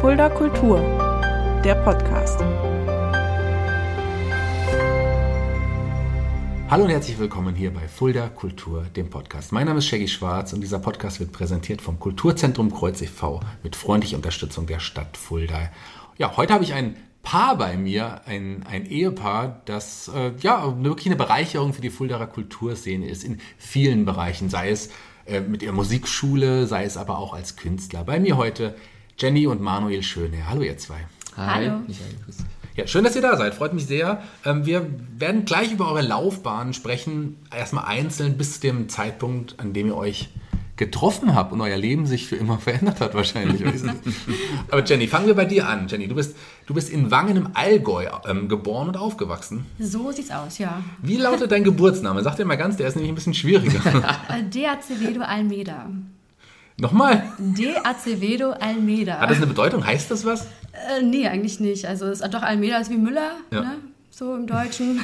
Fulda Kultur, der Podcast. Hallo und herzlich willkommen hier bei Fulda Kultur, dem Podcast. Mein Name ist Shaggy Schwarz und dieser Podcast wird präsentiert vom Kulturzentrum Kreuz e.V. mit freundlicher Unterstützung der Stadt Fulda. Ja, heute habe ich ein Paar bei mir, ein, ein Ehepaar, das äh, ja wirklich eine Bereicherung für die Fuldaer Kulturszene ist, in vielen Bereichen, sei es äh, mit ihrer Musikschule, sei es aber auch als Künstler. Bei mir heute Jenny und Manuel Schöne. Hallo ihr zwei. Hallo. Ja, schön, dass ihr da seid. Freut mich sehr. Ähm, wir werden gleich über eure Laufbahn sprechen. Erstmal einzeln bis zu dem Zeitpunkt, an dem ihr euch getroffen habt und euer Leben sich für immer verändert hat wahrscheinlich. Aber Jenny, fangen wir bei dir an. Jenny, du bist, du bist in Wangen im Allgäu ähm, geboren und aufgewachsen. So sieht's aus, ja. Wie lautet dein Geburtsname? Sag dir mal ganz, der ist nämlich ein bisschen schwieriger. De Acevedo Almeida. Nochmal. De Acevedo Almeida. Hat das eine Bedeutung? Heißt das was? Äh, nee, eigentlich nicht. Also es, doch Almeida ist wie Müller, Ja. ne? so im Deutschen.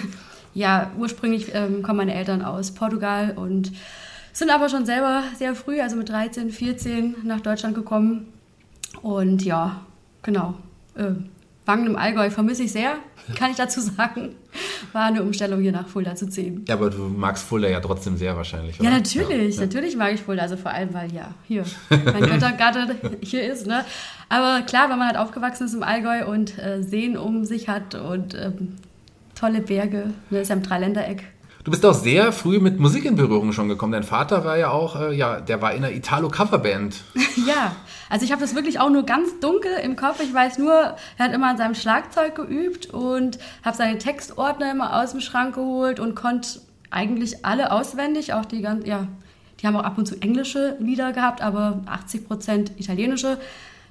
Ja, ursprünglich ähm, kommen meine Eltern aus Portugal und sind aber schon selber sehr früh, also mit 13, 14 nach Deutschland gekommen. Und ja, genau. Äh, Wangen im Allgäu vermisse ich sehr, kann ich dazu sagen. War eine Umstellung hier nach Fulda zu ziehen. Ja, aber du magst Fulda ja trotzdem sehr wahrscheinlich. Ja, oder? natürlich. Natürlich mag ich Fulda. Also vor allem, weil ja, hier mein Göttergatte hier ist. Ne? Aber klar, wenn man halt aufgewachsen ist im Allgäu und äh, Seen um sich hat und ähm, tolle Berge, ne, ist ja im Dreiländereck. Du bist auch sehr früh mit Musik in Berührung schon gekommen. Dein Vater war ja auch, äh, ja, der war in einer Italo-Coverband. Ja, also ich habe das wirklich auch nur ganz dunkel im Kopf. Ich weiß nur, er hat immer an seinem Schlagzeug geübt und habe seine Textordner immer aus dem Schrank geholt und konnte eigentlich alle auswendig, auch die ganz, ja, die haben auch ab und zu englische Lieder gehabt, aber 80 Prozent italienische.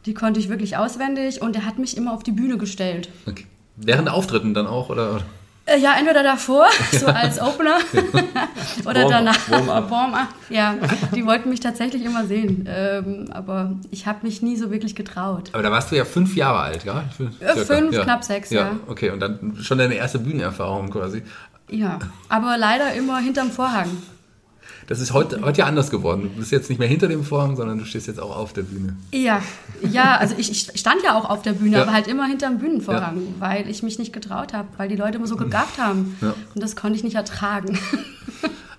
Die konnte ich wirklich auswendig und er hat mich immer auf die Bühne gestellt. Okay. Während Auftritten dann auch, oder? Äh, Ja, entweder davor, so als Opener, oder Warm- danach. Warm-up. Warm-up, ja. Die wollten mich tatsächlich immer sehen. Ähm, aber ich habe mich nie so wirklich getraut. Aber da warst du ja fünf Jahre alt, ja? Fünf, Äh, fünf, knapp sechs, ja. Okay, und dann schon deine erste Bühnenerfahrung quasi. Ja, aber leider immer hinterm Vorhang. Das ist heute, heute ja anders geworden. Du bist jetzt nicht mehr hinter dem Vorhang, sondern du stehst jetzt auch auf der Bühne. Ja, ja, also ich, ich stand ja auch auf der Bühne, Ja. aber halt immer hinterm Bühnenvorhang, weil ich mich nicht getraut habe, weil die Leute immer so gegafft haben. Ja. Und das konnte ich nicht ertragen.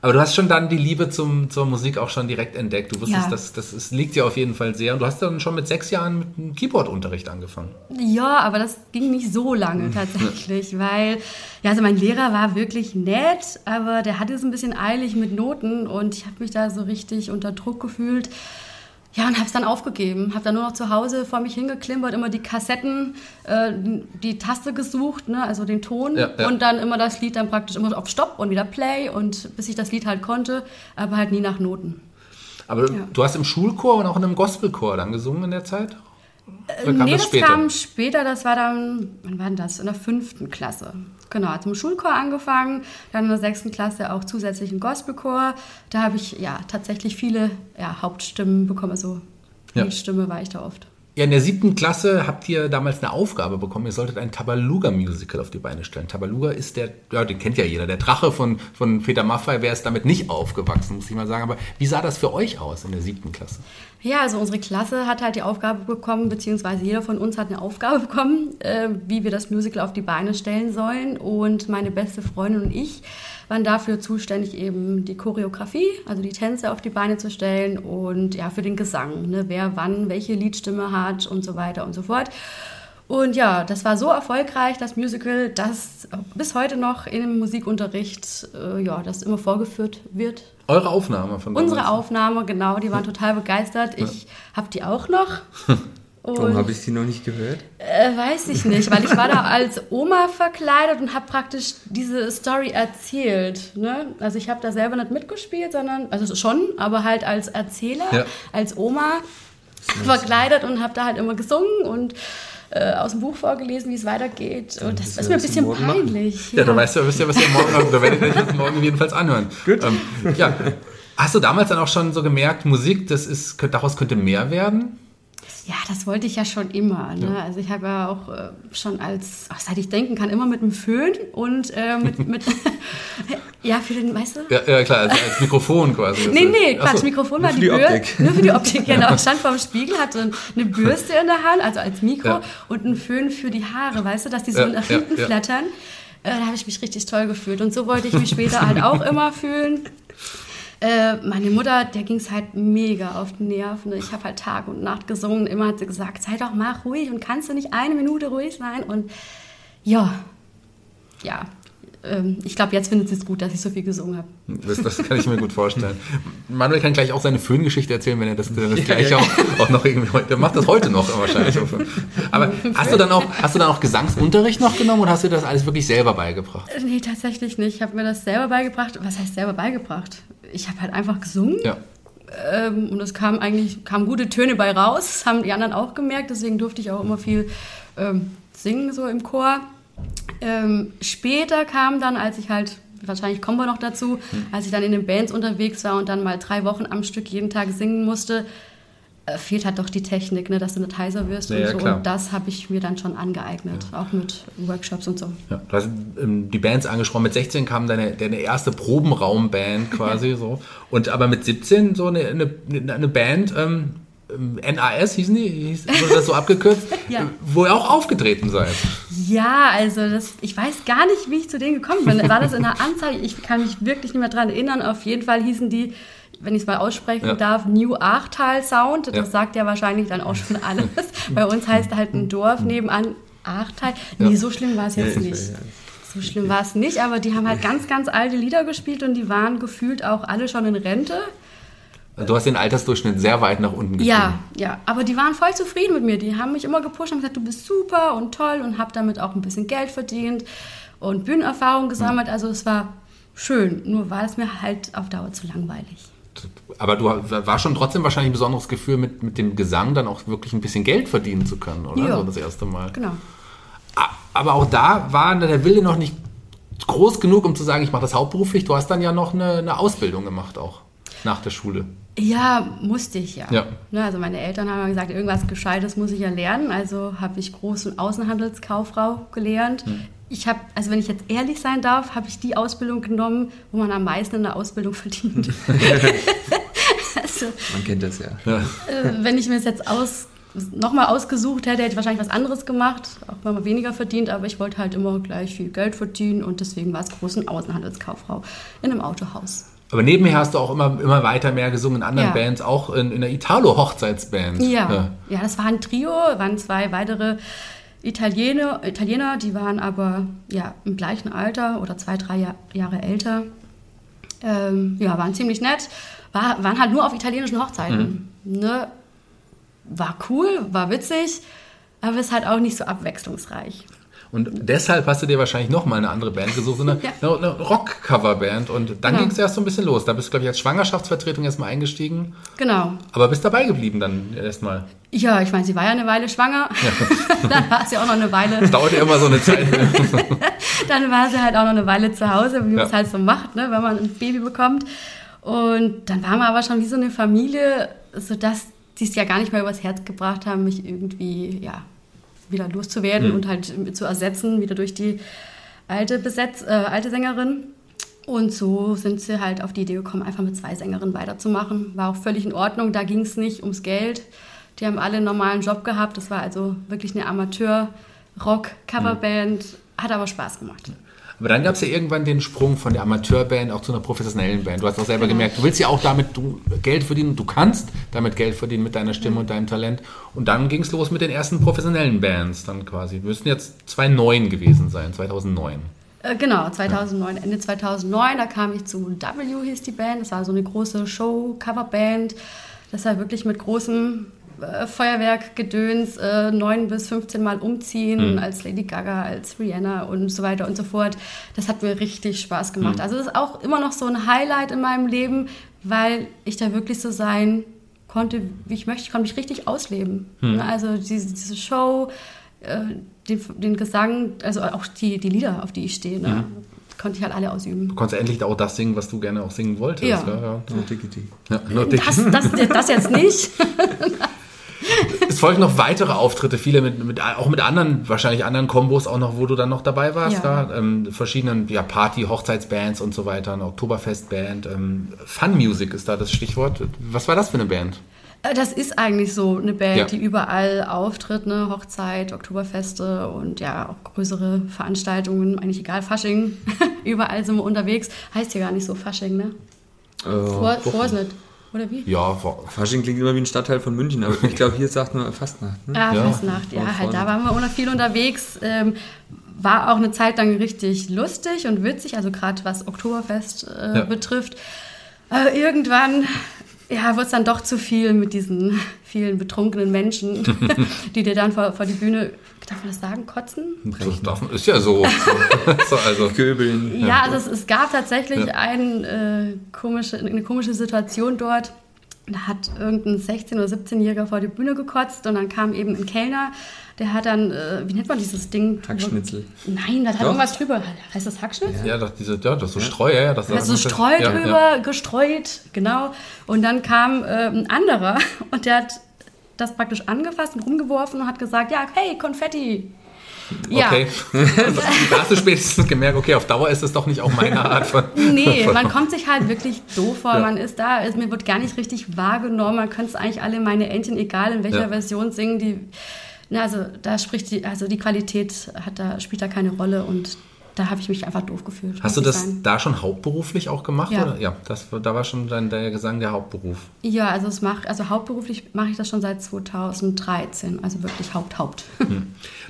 Aber du hast schon dann die Liebe zum, zur Musik auch schon direkt entdeckt. Du wusstest, Ja. das, das ist, liegt dir auf jeden Fall sehr. Und du hast dann schon mit sechs Jahren mit einem Keyboard-Unterricht angefangen. Ja, aber das ging nicht so lange tatsächlich, weil, ja, also mein Lehrer war wirklich nett, aber der hatte es ein bisschen eilig mit Noten und ich habe mich da so richtig unter Druck gefühlt. Ja, und habe es dann aufgegeben. Habe dann nur noch zu Hause vor mich hingeklimpert, immer die Kassetten, äh, die Taste gesucht, ne, also den Ton Ja, ja. und dann immer das Lied dann praktisch immer auf Stopp und wieder Play und bis ich das Lied halt konnte, aber halt nie nach Noten. Aber Ja. du hast im Schulchor und auch in einem Gospelchor dann gesungen in der Zeit? Kam nee, das später? kam später, das war dann, wann war denn das? In der fünften Klasse. Genau, hat im Schulchor angefangen, dann in der sechsten Klasse auch zusätzlich im Gospelchor. Da habe ich ja tatsächlich viele ja, Hauptstimmen bekommen, also Ja. Liedstimme war ich da oft. Ja, in der siebten Klasse habt ihr damals eine Aufgabe bekommen. Ihr solltet ein Tabaluga-Musical auf die Beine stellen. Tabaluga ist der, ja, den kennt ja jeder, der Drache von, von Peter Maffay. Wer ist damit nicht aufgewachsen, muss ich mal sagen. Aber wie sah das für euch aus in der siebten Klasse? Ja, also unsere Klasse hat halt die Aufgabe bekommen, beziehungsweise jeder von uns hat eine Aufgabe bekommen, äh, wie wir das Musical auf die Beine stellen sollen. Und meine beste Freundin und ich waren dafür zuständig, eben die Choreografie, also die Tänze auf die Beine zu stellen und ja, für den Gesang, ne, wer wann welche Liedstimme hat und so weiter und so fort. Und ja, das war so erfolgreich, das Musical, dass bis heute noch im Musikunterricht äh, ja, das immer vorgeführt wird. Eure Aufnahme von Unsere damals? Aufnahme, genau, die waren total begeistert. Ich habe die auch noch. Warum Und habe ich die noch nicht gehört? äh, weiß ich nicht, weil ich war da als Oma verkleidet und habe praktisch diese Story erzählt. Ne? Also ich habe da selber nicht mitgespielt, sondern, also schon, aber halt als Erzähler, Ja. als Oma verkleidet und habe da halt immer gesungen und äh, aus dem Buch vorgelesen, wie es weitergeht. Und das ist mir ein bisschen peinlich. Ja, da weißt du, wisst ihr, was ihr morgen habt. Da werdet ihr euch das morgen jedenfalls anhören. Gut. Ähm, ja. Hast du damals dann auch schon so gemerkt, Musik, das ist, daraus könnte mehr werden? Ja, das wollte ich ja schon immer. Ne? Also ich habe ja auch äh, schon als, ach, seit ich denken kann, immer mit einem Föhn und äh, mit, mit ja, für den, weißt du? Ja, ja klar, als, als Mikrofon quasi. Nee, nee, Quatsch, so. Mikrofon war die Bürste. Optik. Nur für die Optik, genau. Ich stand vorm Spiegel, hatte eine Bürste in der Hand, also als Mikro, Ja. und einen Föhn für die Haare, weißt du, dass die so Ja, nach ja, hinten ja. flattern. Äh, da habe ich mich richtig toll gefühlt. Und so wollte ich mich später halt auch immer fühlen. Äh, meine Mutter, der ging es halt mega auf die Nerven. Ich habe halt Tag und Nacht gesungen. Immer hat sie gesagt, sei doch mal ruhig und kannst du nicht eine Minute ruhig sein? Und ja, ja. Ähm, ich glaube, jetzt findet sie es gut, dass ich so viel gesungen habe. Das, das kann ich mir gut vorstellen. Manuel kann gleich auch seine Föhngeschichte erzählen, wenn er das, das Ja, gleich ja. Auch, auch noch irgendwie heute, der macht das heute noch wahrscheinlich. Aber hast du dann auch, hast du dann auch Gesangsunterricht noch genommen oder hast du das alles wirklich selber beigebracht? Äh, Nee, tatsächlich nicht. Ich habe mir das selber beigebracht. Was heißt selber beigebracht? Ich habe halt einfach gesungen Ja. ähm, und es kam eigentlich kamen gute Töne bei raus. Das haben die anderen auch gemerkt. Deswegen durfte ich auch immer viel ähm, singen so im Chor. Ähm, später kam dann, als ich halt wahrscheinlich kommen wir noch dazu, als ich dann in den Bands unterwegs war und dann mal drei Wochen am Stück jeden Tag singen musste, äh, fehlt halt doch die Technik, ne, dass du nicht heiser wirst Ja, und ja, so. klar. Und das habe ich mir dann schon angeeignet, auch mit Workshops und so. Ja, du hast ähm, die Bands angesprochen. Mit 16 kam deine, deine erste Probenraumband quasi so. Und aber mit 17 so eine, eine, eine Band, ähm, ähm, NAS hießen die, hieß, wurde das so abgekürzt, Ja. wo ihr auch aufgetreten seid. Ja, also das, ich weiß gar nicht, wie ich zu denen gekommen bin. War das in der Anzeige? Ich kann mich wirklich nicht mehr dran erinnern. Auf jeden Fall hießen die, wenn ich es mal aussprechen Ja. darf, New Achtal Sound. Das Ja. sagt ja wahrscheinlich dann auch schon alles. Bei uns heißt halt ein Dorf nebenan Achtal. Ja. Nee, so schlimm war es jetzt Ja, nicht. ja, ja. So schlimm war es nicht, aber die haben halt ganz, ganz alte Lieder gespielt und die waren gefühlt auch alle schon in Rente. Also Du hast den Altersdurchschnitt sehr weit nach unten getrieben. Ja, ja, aber die waren voll zufrieden mit mir. Die haben mich immer gepusht und gesagt, du bist super und toll und habe damit auch ein bisschen Geld verdient und Bühnenerfahrung gesammelt. Also es war schön, nur war es mir halt auf Dauer zu langweilig. Aber du war schon trotzdem wahrscheinlich ein besonderes Gefühl, mit, mit dem Gesang dann auch wirklich ein bisschen Geld verdienen zu können, oder? Ja. So das erste Mal. Genau. Aber auch da war der Wille noch nicht groß genug, um zu sagen, ich mache das hauptberuflich. Du hast dann ja noch eine, eine Ausbildung gemacht auch nach der Schule. Ja, musste ich ja. Ja. Ne, also meine Eltern haben gesagt, irgendwas Gescheites muss ich ja lernen. Also habe ich Groß- und Außenhandelskauffrau gelernt. Hm. Ich habe, also wenn ich jetzt ehrlich sein darf, habe ich die Ausbildung genommen, wo man am meisten in der Ausbildung verdient. also, Man kennt das ja. Ja. äh, wenn ich mir das jetzt aus, nochmal ausgesucht hätte, hätte ich wahrscheinlich was anderes gemacht, auch wenn man weniger verdient, aber ich wollte halt immer gleich viel Geld verdienen und deswegen war es Groß- und Außenhandelskauffrau in einem Autohaus. Aber nebenher hast du auch immer, immer weiter mehr gesungen in anderen Ja. Bands, auch in, in der Italo-Hochzeitsband. Ja, ja, das war ein Trio, waren zwei weitere Italiener, Italiener, die waren aber ja, im gleichen Alter oder zwei, drei Jahr, Jahre älter. Ähm, ja, waren ziemlich nett, war, waren halt nur auf italienischen Hochzeiten. Ne? War cool, war witzig, aber ist halt auch nicht so abwechslungsreich. Und deshalb hast du dir wahrscheinlich nochmal eine andere Band gesucht, eine, Ja. eine, eine Rock-Cover-Band. Und dann Genau. ging es erst so ein bisschen los. Da bist du, glaube ich, als Schwangerschaftsvertretung erstmal eingestiegen, Genau. aber bist dabei geblieben dann erstmal. Ja, ich meine, sie war ja eine Weile schwanger. dann war sie auch noch eine Weile. Dauerte immer so eine Zeit. dann war sie halt auch noch eine Weile zu Hause, wie man Ja. es halt so macht, ne, wenn man ein Baby bekommt. Und dann waren wir aber schon wie so eine Familie, sodass die es ja gar nicht mehr übers Herz gebracht haben, mich irgendwie ja, wieder loszuwerden und halt zu ersetzen, wieder durch die alte, Besetz, äh, alte Sängerin. Und so sind sie halt auf die Idee gekommen, einfach mit zwei Sängerinnen weiterzumachen. War auch völlig in Ordnung, da ging es nicht ums Geld. Die haben alle einen normalen Job gehabt. Das war also wirklich eine Amateur-Rock-Coverband. Hat aber Spaß gemacht. Aber dann gab es ja irgendwann den Sprung von der Amateurband auch zu einer professionellen Band. Du hast auch selber gemerkt, du willst ja auch damit Geld verdienen, du kannst damit Geld verdienen mit deiner Stimme und deinem Talent. Und dann ging es los mit den ersten professionellen Bands dann quasi. Wir müssten jetzt 2009 gewesen sein, 2009. Äh, genau, 2009, Ende 2009, da kam ich zu W, hieß die Band. Das war so eine große Show-Coverband. Das war wirklich mit großem äh, Feuerwerk-Gedöns äh, neun bis 15 Mal umziehen, als Lady Gaga, als Rihanna und so weiter und so fort. Das hat mir richtig Spaß gemacht. Also das ist auch immer noch so ein Highlight in meinem Leben, weil ich da wirklich so sein konnte, wie ich möchte. Ich konnte mich richtig ausleben. Ne, Also diese, diese Show, äh, den, den Gesang, also auch die, die Lieder, auf die ich stehe, ne, konnte ich halt alle ausüben. Du konntest endlich auch das singen, was du gerne auch singen wolltest. Ja. ja, ja. No diggity. Ja, nur dick. Das, das, das jetzt nicht. es folgen noch weitere Auftritte, viele mit, mit auch mit anderen, wahrscheinlich anderen Kombos auch noch, wo du dann noch dabei warst, Ja. da, ähm, verschiedenen ja, Party, Hochzeitsbands und so weiter, eine Oktoberfestband, ähm, Fun Music ist da das Stichwort. Was war das für eine Band? Äh, Das ist eigentlich so eine Band, Ja. die überall auftritt, ne? Hochzeit, Oktoberfeste und ja, auch größere Veranstaltungen, eigentlich egal, Fasching. überall sind wir unterwegs. Heißt hier gar nicht so Fasching, ne? Vor, Vorsnit. Oder wie? Ja, Fasching klingt immer wie ein Stadtteil von München, aber ich glaube, hier sagt man Fastnacht. Ne? Ah, Ja. Fastnacht, ja, halt, da waren wir auch noch viel unterwegs. Ähm, war auch eine Zeit lang richtig lustig und witzig, also gerade was Oktoberfest äh, Ja. betrifft. Aber irgendwann ja, wird es dann doch zu viel mit diesen vielen betrunkenen Menschen, die dir dann vor, vor die Bühne, darf man das sagen, kotzen? das darf, man- ist ja so. so also, Göbeln. Ja, also es, es gab tatsächlich ein, äh, komische, eine komische Situation dort. Da hat irgendein 16- oder 17-Jähriger vor die Bühne gekotzt und dann kam eben ein Kellner, der hat dann, äh, wie nennt man dieses Ding? Hackschnitzel. Nein, da hat Doch. irgendwas drüber. Heißt das Hackschnitzel? ja, das, diese, ja, das ist so Streu, ja. Das Also Streu ja, drüber, Ja. gestreut, genau. Und dann kam äh, ein anderer und der hat das praktisch angefasst und rumgeworfen und hat gesagt, ja, hey, Konfetti. Ja, Okay. da hast du spätestens gemerkt, okay, auf Dauer ist es doch nicht auch meine Art von. Nee, man kommt sich halt wirklich doof vor. Ja. Man ist da, es, mir wird gar nicht richtig wahrgenommen. Man könnte es eigentlich alle meine Entchen, egal in welcher Ja. Version, singen. Die, na, also da spricht die, also die Qualität hat da, spielt da keine Rolle und da habe ich mich einfach doof gefühlt. Hast du das sagen. da schon hauptberuflich auch gemacht? Ja. Oder? Ja, das, da war schon dein, der Gesang der Hauptberuf. Ja, also es macht, also hauptberuflich mache ich das schon seit 2013, also wirklich Haupt, Haupt.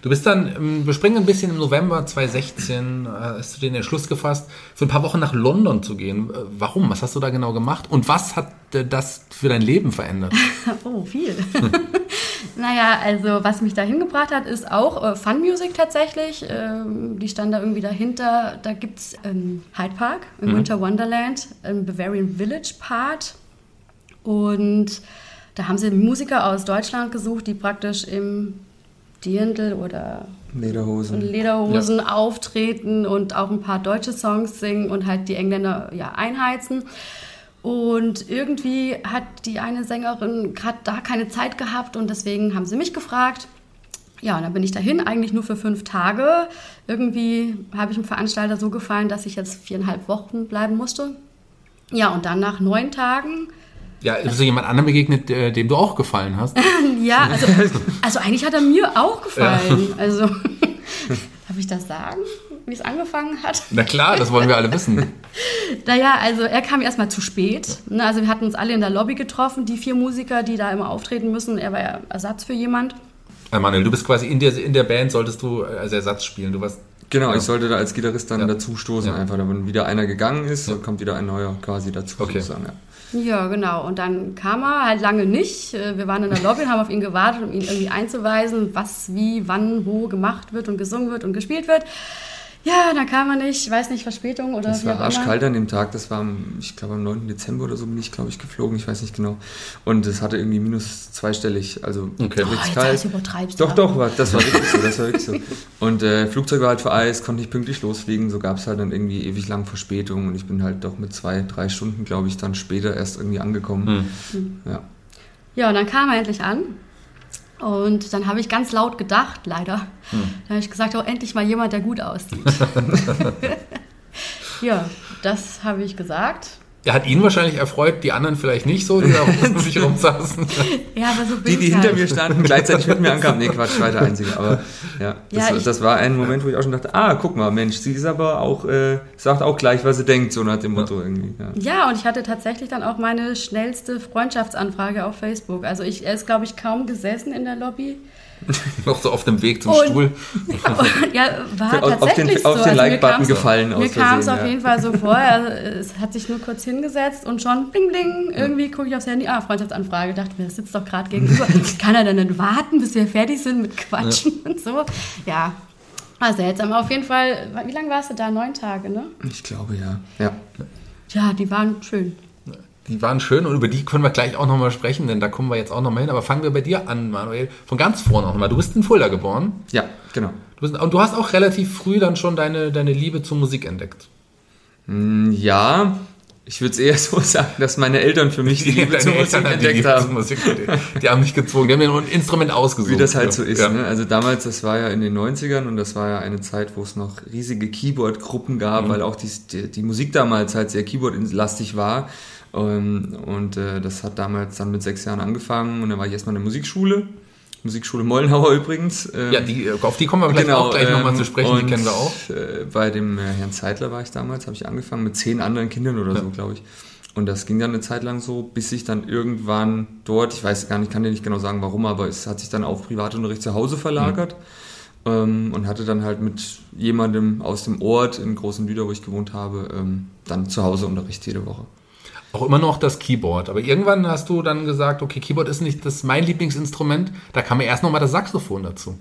Du bist dann, ähm, wir springen ein bisschen im November 2016, äh, hast du den Entschluss gefasst, für ein paar Wochen nach London zu gehen. Äh, Warum? Was hast du da genau gemacht? Und was hat äh, das für dein Leben verändert? Oh, viel. naja, also was mich da hingebracht hat, ist auch äh, Fun Music tatsächlich. Ähm, die stand da irgendwie dahinter. Da gibt es ähm, Hyde Park im Winter Wonderland, im Bavarian Village Part. Und da haben sie Musiker aus Deutschland gesucht, die praktisch im Dirndl oder Lederhosen. Lederhosen auftreten und auch ein paar deutsche Songs singen und halt die Engländer ja einheizen. Und irgendwie hat die eine Sängerin gerade da keine Zeit gehabt und deswegen haben sie mich gefragt. Ja, und dann bin ich dahin, eigentlich nur für fünf Tage. Irgendwie habe ich dem Veranstalter so gefallen, dass ich jetzt viereinhalb Wochen bleiben musste. Ja, und dann nach neun Tagen Ja, ist so jemand anderem begegnet, dem du auch gefallen hast? Ja, also, also eigentlich hat er mir auch gefallen. Also, darf ich das sagen, wie es angefangen hat? Na klar, das wollen wir alle wissen. Naja, also er kam erstmal zu spät. Ne, Also wir hatten uns alle in der Lobby getroffen, die vier Musiker, die da immer auftreten müssen. Er war ja Ersatz für jemand. Äh, Manuel, du bist quasi in der, in der Band, solltest du als Ersatz spielen. Du warst Genau, Ja. ich sollte da als Gitarrist dann Ja. dazu stoßen, Ja. einfach. Wenn wieder einer gegangen ist, dann kommt wieder ein neuer quasi dazu. Okay. Sozusagen, ja. Ja, genau. Und dann kam er halt lange nicht. Äh, Wir waren in der Lobby und haben auf ihn gewartet, um ihn irgendwie einzuweisen, was, wie, wann, wo gemacht wird und gesungen wird und gespielt wird. Ja, dann kam er nicht. Ich weiß nicht, Verspätung oder Es war arschkalt an dem Tag, das war, am, ich glaube, am 9. Dezember oder so bin ich, glaube ich, geflogen, ich weiß nicht genau. Und es hatte irgendwie minus zweistellig, also Okay. Oh, richtig kalt. übertreibst. Doch, doch, war, das war wirklich so, das war wirklich so. Und äh, Flugzeug war halt vereist, konnte nicht pünktlich losfliegen, so gab es halt dann irgendwie ewig lang Verspätung und ich bin halt doch mit zwei, drei Stunden, glaube ich, dann später erst irgendwie angekommen. Ja. Ja, und dann kam er endlich an. Und dann habe ich ganz laut gedacht, leider. Hm. Da habe ich gesagt, oh, endlich mal jemand, der gut aussieht. ja, das habe ich gesagt. Er hat ihn wahrscheinlich erfreut, die anderen vielleicht nicht so, die da um sich rumsaßen. Ja, aber so bin Die, die ich hinter halt. mir standen, gleichzeitig mit mir ankamen. Nee, Quatsch, war der Einzige. Aber ja, das, Ja, ich- das war ein Moment, wo ich auch schon dachte, ah, guck mal, Mensch, sie ist aber auch, äh, sagt auch gleich, was sie denkt, so nach dem Motto irgendwie. Ja. Ja, und ich hatte tatsächlich dann auch meine schnellste Freundschaftsanfrage auf Facebook. Also ich, er ist, glaube ich, kaum gesessen in der Lobby. Noch so auf dem Weg zum Und- Stuhl. ja, war Auf den- tatsächlich auf so. den Also Like-Button gefallen Mir kam es auf ja. jeden Fall so vor. Also, es hat sich nur kurz hingesetzt und schon bling bling. Irgendwie gucke ich aufs Handy. Ah, Freundschaftsanfrage. Dachte mir, das sitzt doch gerade gegenüber. Kann er denn nicht warten, bis wir fertig sind mit Quatschen und so? Ja. War seltsam. Aber auf jeden Fall, wie lange warst du da? Neun Tage, ne? Ich glaube, ja. Ja. Ja, die waren schön. Die waren schön und über die können wir gleich auch nochmal sprechen, denn da kommen wir jetzt auch nochmal hin. Aber fangen wir bei dir an, Manuel. Von ganz vorne auch nochmal. Du bist in Fulda geboren. Ja, genau. Du bist, und du hast auch relativ früh dann schon deine, deine Liebe zur Musik entdeckt. Mm, Ja, Ich würde es eher so sagen, dass meine Eltern für mich die Liebe zur Musik entdeckt haben. Musik, die, die, haben mich gezwungen, die haben mir ein Instrument ausgesucht. Wie das halt so ist. Ja. Ne? Also damals, das war ja in den 90ern und das war ja eine Zeit, wo es noch riesige Keyboard-Gruppen gab, mhm. weil auch die, die, die, Musik damals halt sehr Keyboard-lastig war. Ähm, und äh, das hat damals dann mit sechs Jahren angefangen und dann war ich erstmal in der Musikschule. Musikschule Mollenhauer übrigens. Ähm, ja, die, auf die kommen wir vielleicht genau, auch gleich ähm, nochmal zu sprechen, die kennen wir auch. Äh, bei dem äh, Herrn Zeitler war ich damals, habe ich angefangen mit zehn anderen Kindern oder ja. so, glaube ich. Und das ging dann eine Zeit lang so, bis ich dann irgendwann dort, ich weiß gar nicht, kann dir nicht genau sagen, warum, aber es hat sich dann auf Privatunterricht zu Hause verlagert. Mhm. Ähm, und hatte dann halt mit jemandem aus dem Ort in Großen Lüder, wo ich gewohnt habe, ähm, dann zu Hause Unterricht jede Woche auch immer noch das Keyboard. Aber irgendwann hast du dann gesagt, okay, Keyboard ist nicht das mein Lieblingsinstrument. Da kam mir erst noch mal das Saxophon dazu.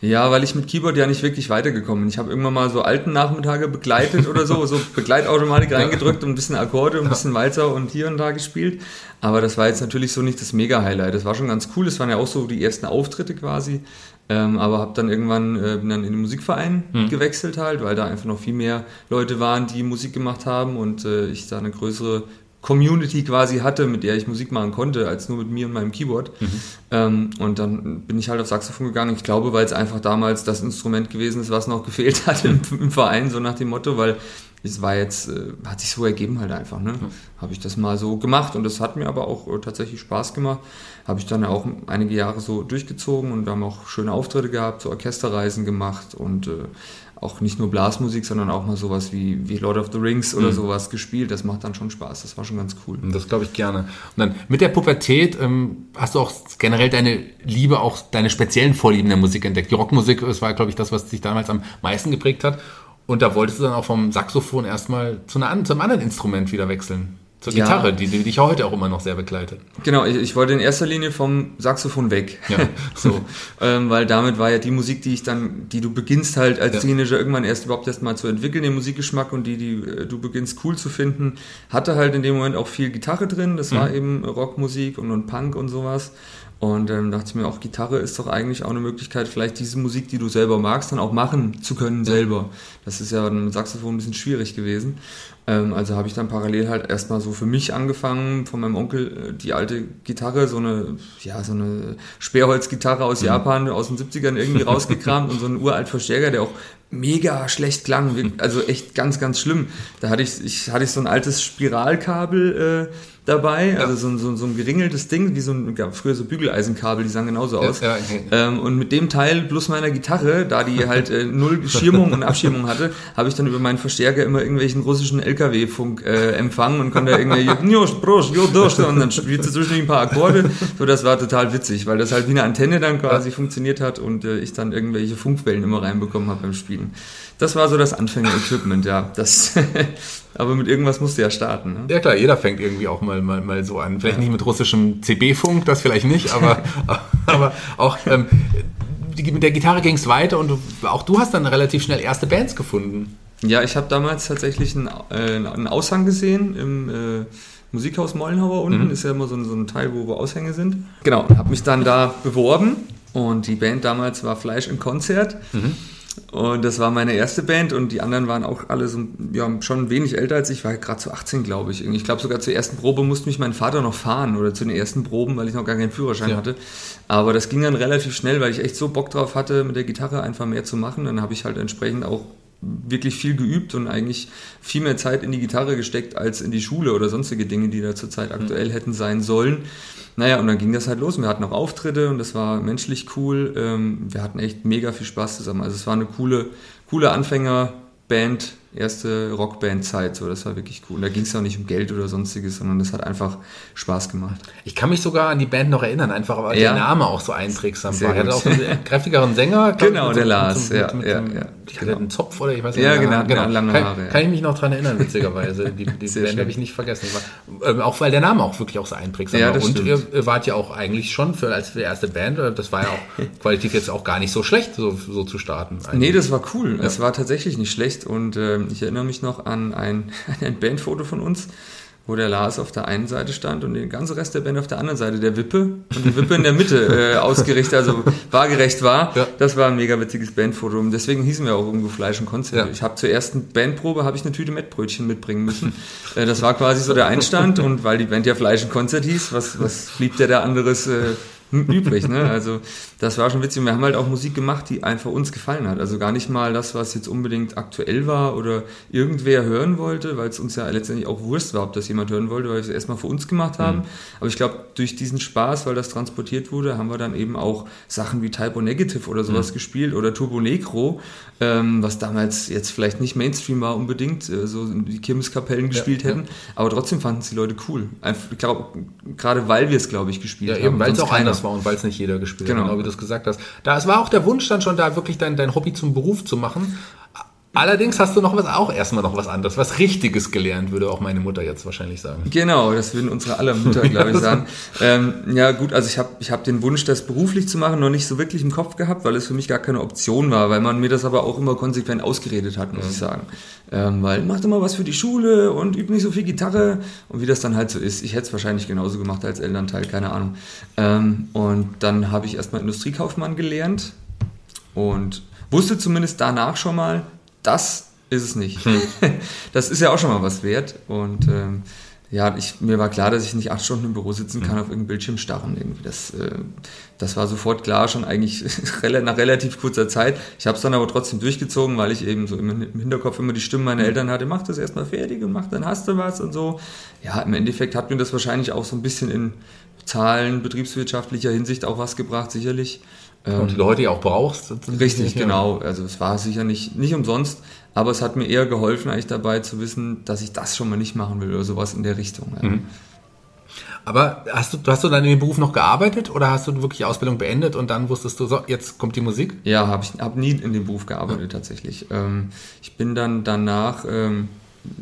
Ja, weil ich mit Keyboard ja nicht wirklich weitergekommen bin. Ich habe irgendwann mal so alten Nachmittage begleitet oder so, so Begleitautomatik reingedrückt und ein bisschen Akkorde und ein bisschen Walzer und hier und da gespielt. Aber das war jetzt natürlich so nicht das Mega-Highlight. Das war schon ganz cool. Das waren ja auch so die ersten Auftritte quasi. Ähm, aber habe dann irgendwann äh, bin dann in den Musikverein hm. gewechselt halt, weil da einfach noch viel mehr Leute waren, die Musik gemacht haben und äh, ich da eine größere Community quasi hatte, mit der ich Musik machen konnte, als nur mit mir und meinem Keyboard. Mhm. Ähm, und dann bin ich halt auf Saxophon gegangen. Ich glaube, weil es einfach damals das Instrument gewesen ist, was noch gefehlt hat im, im Verein, so nach dem Motto, weil es war jetzt, äh, hat sich so ergeben halt einfach, ne? Mhm. Habe ich das mal so gemacht und das hat mir aber auch äh, tatsächlich Spaß gemacht. Habe ich dann auch einige Jahre so durchgezogen und wir haben auch schöne Auftritte gehabt, so Orchesterreisen gemacht und äh, auch nicht nur Blasmusik, sondern auch mal sowas wie, wie Lord of the Rings oder mhm. sowas gespielt. Das macht dann schon Spaß. Das war schon ganz cool. Das glaube ich gerne. Und dann mit der Pubertät ähm, hast du auch generell deine Liebe, auch deine speziellen Vorlieben der Musik entdeckt. Die Rockmusik, das war, glaube ich, das, was dich damals am meisten geprägt hat. Und da wolltest du dann auch vom Saxophon erstmal zu, einer, zu einem anderen Instrument wieder wechseln. Zur Gitarre, ja. die, die dich heute auch immer noch sehr begleitet. Genau, ich, ich wollte in erster Linie vom Saxophon weg. Ja, so. ähm, weil damit war ja die Musik, die ich dann, die du beginnst halt als ja. Teenager irgendwann erst überhaupt erst mal zu entwickeln, den Musikgeschmack und die, die äh, du beginnst cool zu finden, hatte halt in dem Moment auch viel Gitarre drin. Das mhm. war eben Rockmusik und, und Punk und sowas. Und dann ähm, dachte ich mir auch, Gitarre ist doch eigentlich auch eine Möglichkeit, vielleicht diese Musik, die du selber magst, dann auch machen zu können selber. Das ist ja mit Saxophon ein bisschen schwierig gewesen. Ähm, also habe ich dann parallel halt erstmal so für mich angefangen, von meinem Onkel äh, die alte Gitarre, so eine, ja, so eine Sperrholzgitarre aus mhm. Japan aus den 70ern irgendwie rausgekramt und so einen uralt Verstärker, der auch mega schlecht klang, also echt ganz, ganz schlimm. Da hatte ich, ich hatte ich so ein altes Spiralkabel, äh, dabei, ja. also so, so, so ein geringeltes Ding, wie so ein, gab früher so Bügeleisen-Kabel, die sahen genauso aus. Ja, ähm, und mit dem Teil plus meiner Gitarre, da die halt äh, null Schirmung und Abschirmung hatte, habe ich dann über meinen Verstärker immer irgendwelchen russischen LKW-Funk äh, empfangen und konnte da irgendwelche und dann spielte zwischendurch ein paar Akkorde. So, das war total witzig, weil das halt wie eine Antenne dann quasi ja. funktioniert hat und äh, ich dann irgendwelche Funkwellen immer reinbekommen habe beim Spielen. Das war so das Anfänger-Equipment, ja. Das, aber mit irgendwas musst du ja starten. Ne? Ja klar, jeder fängt irgendwie auch mal, mal, mal so an. Vielleicht ja. nicht mit russischem CB-Funk, das vielleicht nicht, aber, aber auch ähm, die, mit der Gitarre ging es weiter und du, auch du hast dann relativ schnell erste Bands gefunden. Ja, ich habe damals tatsächlich einen, äh, einen Aushang gesehen im äh, Musikhaus Mollenhauer unten. Mhm. Ist ja immer so ein, so ein Teil, wo, wo Aushänge sind. Genau, habe mich dann da beworben und die Band damals war Fleisch im Konzert. Mhm. Und das war meine erste Band und die anderen waren auch alle so, ja, schon wenig älter als ich, ich war gerade zu 18, glaube ich. Ich glaube sogar zur ersten Probe musste mich mein Vater noch fahren oder zu den ersten Proben, weil ich noch gar keinen Führerschein ja. hatte. Aber das ging dann relativ schnell, weil ich echt so Bock drauf hatte, mit der Gitarre einfach mehr zu machen. Dann habe ich halt entsprechend auch wirklich viel geübt und eigentlich viel mehr Zeit in die Gitarre gesteckt als in die Schule oder sonstige Dinge, die da zurzeit mhm. aktuell hätten sein sollen. Naja, und dann ging das halt los. Wir hatten auch Auftritte und das war menschlich cool. Ähm, wir hatten echt mega viel Spaß zusammen. Also es war eine coole, coole Anfängerband erste Rockband-Zeit. So, das war wirklich cool. Und da ging es auch nicht um Geld oder sonstiges, sondern das hat einfach Spaß gemacht. Ich kann mich sogar an die Band noch erinnern, einfach weil ja. der Name auch so einprägsam war. Er hatte auch einen kräftigeren Sänger. Genau, mit, der Lars. Mit, ja, mit, ja, ja. Ich hatte einen Zopf oder ich weiß nicht. Ja, genau, genau, lange kann, Haare. Kann ich mich noch daran erinnern, witzigerweise. Die, die Band habe ich nicht vergessen. War, ähm, auch weil der Name auch wirklich auch so einprägsam ja, war. Und stimmt. ihr wart ja auch eigentlich schon für als erste Band, äh, das war ja auch qualitativ jetzt auch gar nicht so schlecht, so, so zu starten. Eigentlich. Nee, das war cool. Es war tatsächlich nicht schlecht und äh, ich erinnere mich noch an ein, ein Bandfoto von uns, wo der Lars auf der einen Seite stand und der ganze Rest der Band auf der anderen Seite der Wippe und die Wippe in der Mitte äh, ausgerichtet, also waagerecht war. Ja. Das war ein mega witziges Bandfoto. Und deswegen hießen wir auch irgendwo Fleisch und Konzert. Ja. Ich habe zur ersten Bandprobe habe ich eine Tüte Mettbrötchen mitbringen müssen. äh, das war quasi so der Einstand und weil die Band ja Fleisch und Konzert hieß, was, was blieb der da anderes äh, übrig. Ne? Also das war schon witzig. wir haben halt auch Musik gemacht, die einfach uns gefallen hat. Also gar nicht mal das, was jetzt unbedingt aktuell war oder irgendwer hören wollte, weil es uns ja letztendlich auch Wurst war, ob das jemand hören wollte, weil wir es erstmal für uns gemacht haben. Mhm. Aber ich glaube, durch diesen Spaß, weil das transportiert wurde, haben wir dann eben auch Sachen wie Typo Negative oder sowas mhm. gespielt oder Turbo Negro, ähm, was damals jetzt vielleicht nicht Mainstream war unbedingt, äh, so die Kirmeskapellen gespielt ja, hätten. Aber trotzdem fanden es die Leute cool. Einfach, gerade weil wir es, glaube ich, gespielt ja, haben. Ja, eben, weil es auch anders war und weil es nicht jeder gespielt genau. hat, genau es gesagt hast. Da, es war auch der Wunsch dann schon da, wirklich dein, dein Hobby zum Beruf zu machen. Allerdings hast du noch was, auch erstmal noch was anderes, was Richtiges gelernt, würde auch meine Mutter jetzt wahrscheinlich sagen. Genau, das würden unsere aller Mütter, glaube ich, sagen. Ähm, ja, gut, also ich habe ich hab den Wunsch, das beruflich zu machen, noch nicht so wirklich im Kopf gehabt, weil es für mich gar keine Option war, weil man mir das aber auch immer konsequent ausgeredet hat, muss mhm. ich sagen. Ähm, weil mach doch mal was für die Schule und üb nicht so viel Gitarre. Und wie das dann halt so ist, ich hätte es wahrscheinlich genauso gemacht als Elternteil, keine Ahnung. Ähm, und dann habe ich erstmal Industriekaufmann gelernt und wusste zumindest danach schon mal, das ist es nicht. Hm. Das ist ja auch schon mal was wert. Und ähm, ja, ich, mir war klar, dass ich nicht acht Stunden im Büro sitzen kann, hm. auf irgendeinem Bildschirm starren. Irgendwie. Das, äh, das war sofort klar, schon eigentlich nach relativ kurzer Zeit. Ich habe es dann aber trotzdem durchgezogen, weil ich eben so im, Hinterkopf immer die Stimmen meiner hm. Eltern hatte, mach das erstmal fertig und mach, dann hast du was und so. Ja, im Endeffekt hat mir das wahrscheinlich auch so ein bisschen in Zahlen betriebswirtschaftlicher Hinsicht auch was gebracht, sicherlich. Und die Leute, die auch brauchst. Richtig, genau. Also es war sicher nicht, nicht umsonst, aber es hat mir eher geholfen, eigentlich dabei zu wissen, dass ich das schon mal nicht machen will oder sowas in der Richtung. Ja. Mhm. Aber hast du, hast du dann in dem Beruf noch gearbeitet oder hast du wirklich die Ausbildung beendet und dann wusstest du, so, jetzt kommt die Musik? Ja, habe ich hab nie in dem Beruf gearbeitet ja. tatsächlich. Ähm, ich bin dann danach ähm,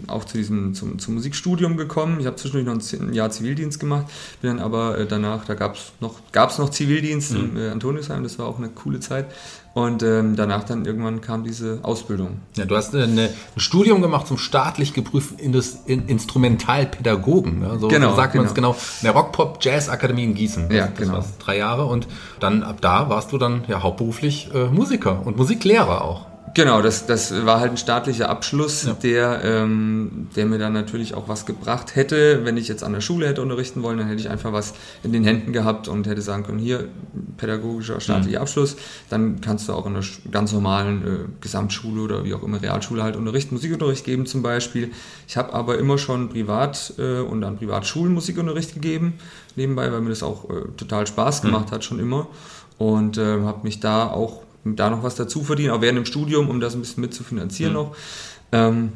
auch zu diesem, zum, zum Musikstudium gekommen. Ich habe zwischendurch noch ein Jahr Zivildienst gemacht, bin dann aber äh, danach, da gab es noch, gab's noch Zivildienst mhm. im äh, Antoniusheim, das war auch eine coole Zeit. Und ähm, danach dann irgendwann kam diese Ausbildung. Ja, du hast eine, ein Studium gemacht zum staatlich geprüften Indus, in, Instrumentalpädagogen. Ja, so genau, sagt man es genau. genau. In der Rock-Pop-Jazz-Akademie in Gießen. Das, ja, genau. Das drei Jahre. Und dann ab da warst du dann ja hauptberuflich äh, Musiker und Musiklehrer auch. Genau, das, das war halt ein staatlicher Abschluss, ja. der, ähm, der mir dann natürlich auch was gebracht hätte. Wenn ich jetzt an der Schule hätte unterrichten wollen, dann hätte ich einfach was in den Händen gehabt und hätte sagen können, hier, pädagogischer staatlicher mhm. Abschluss, dann kannst du auch in einer ganz normalen äh, Gesamtschule oder wie auch immer Realschule halt unterrichten, Musikunterricht geben zum Beispiel. Ich habe aber immer schon privat äh, und an Privatschulen Musikunterricht gegeben, nebenbei, weil mir das auch äh, total Spaß mhm. gemacht mhm. hat, schon immer. Und äh, habe mich da auch da noch was dazu verdienen, auch während dem Studium, um das ein bisschen mitzufinanzieren mhm. noch. Ähm,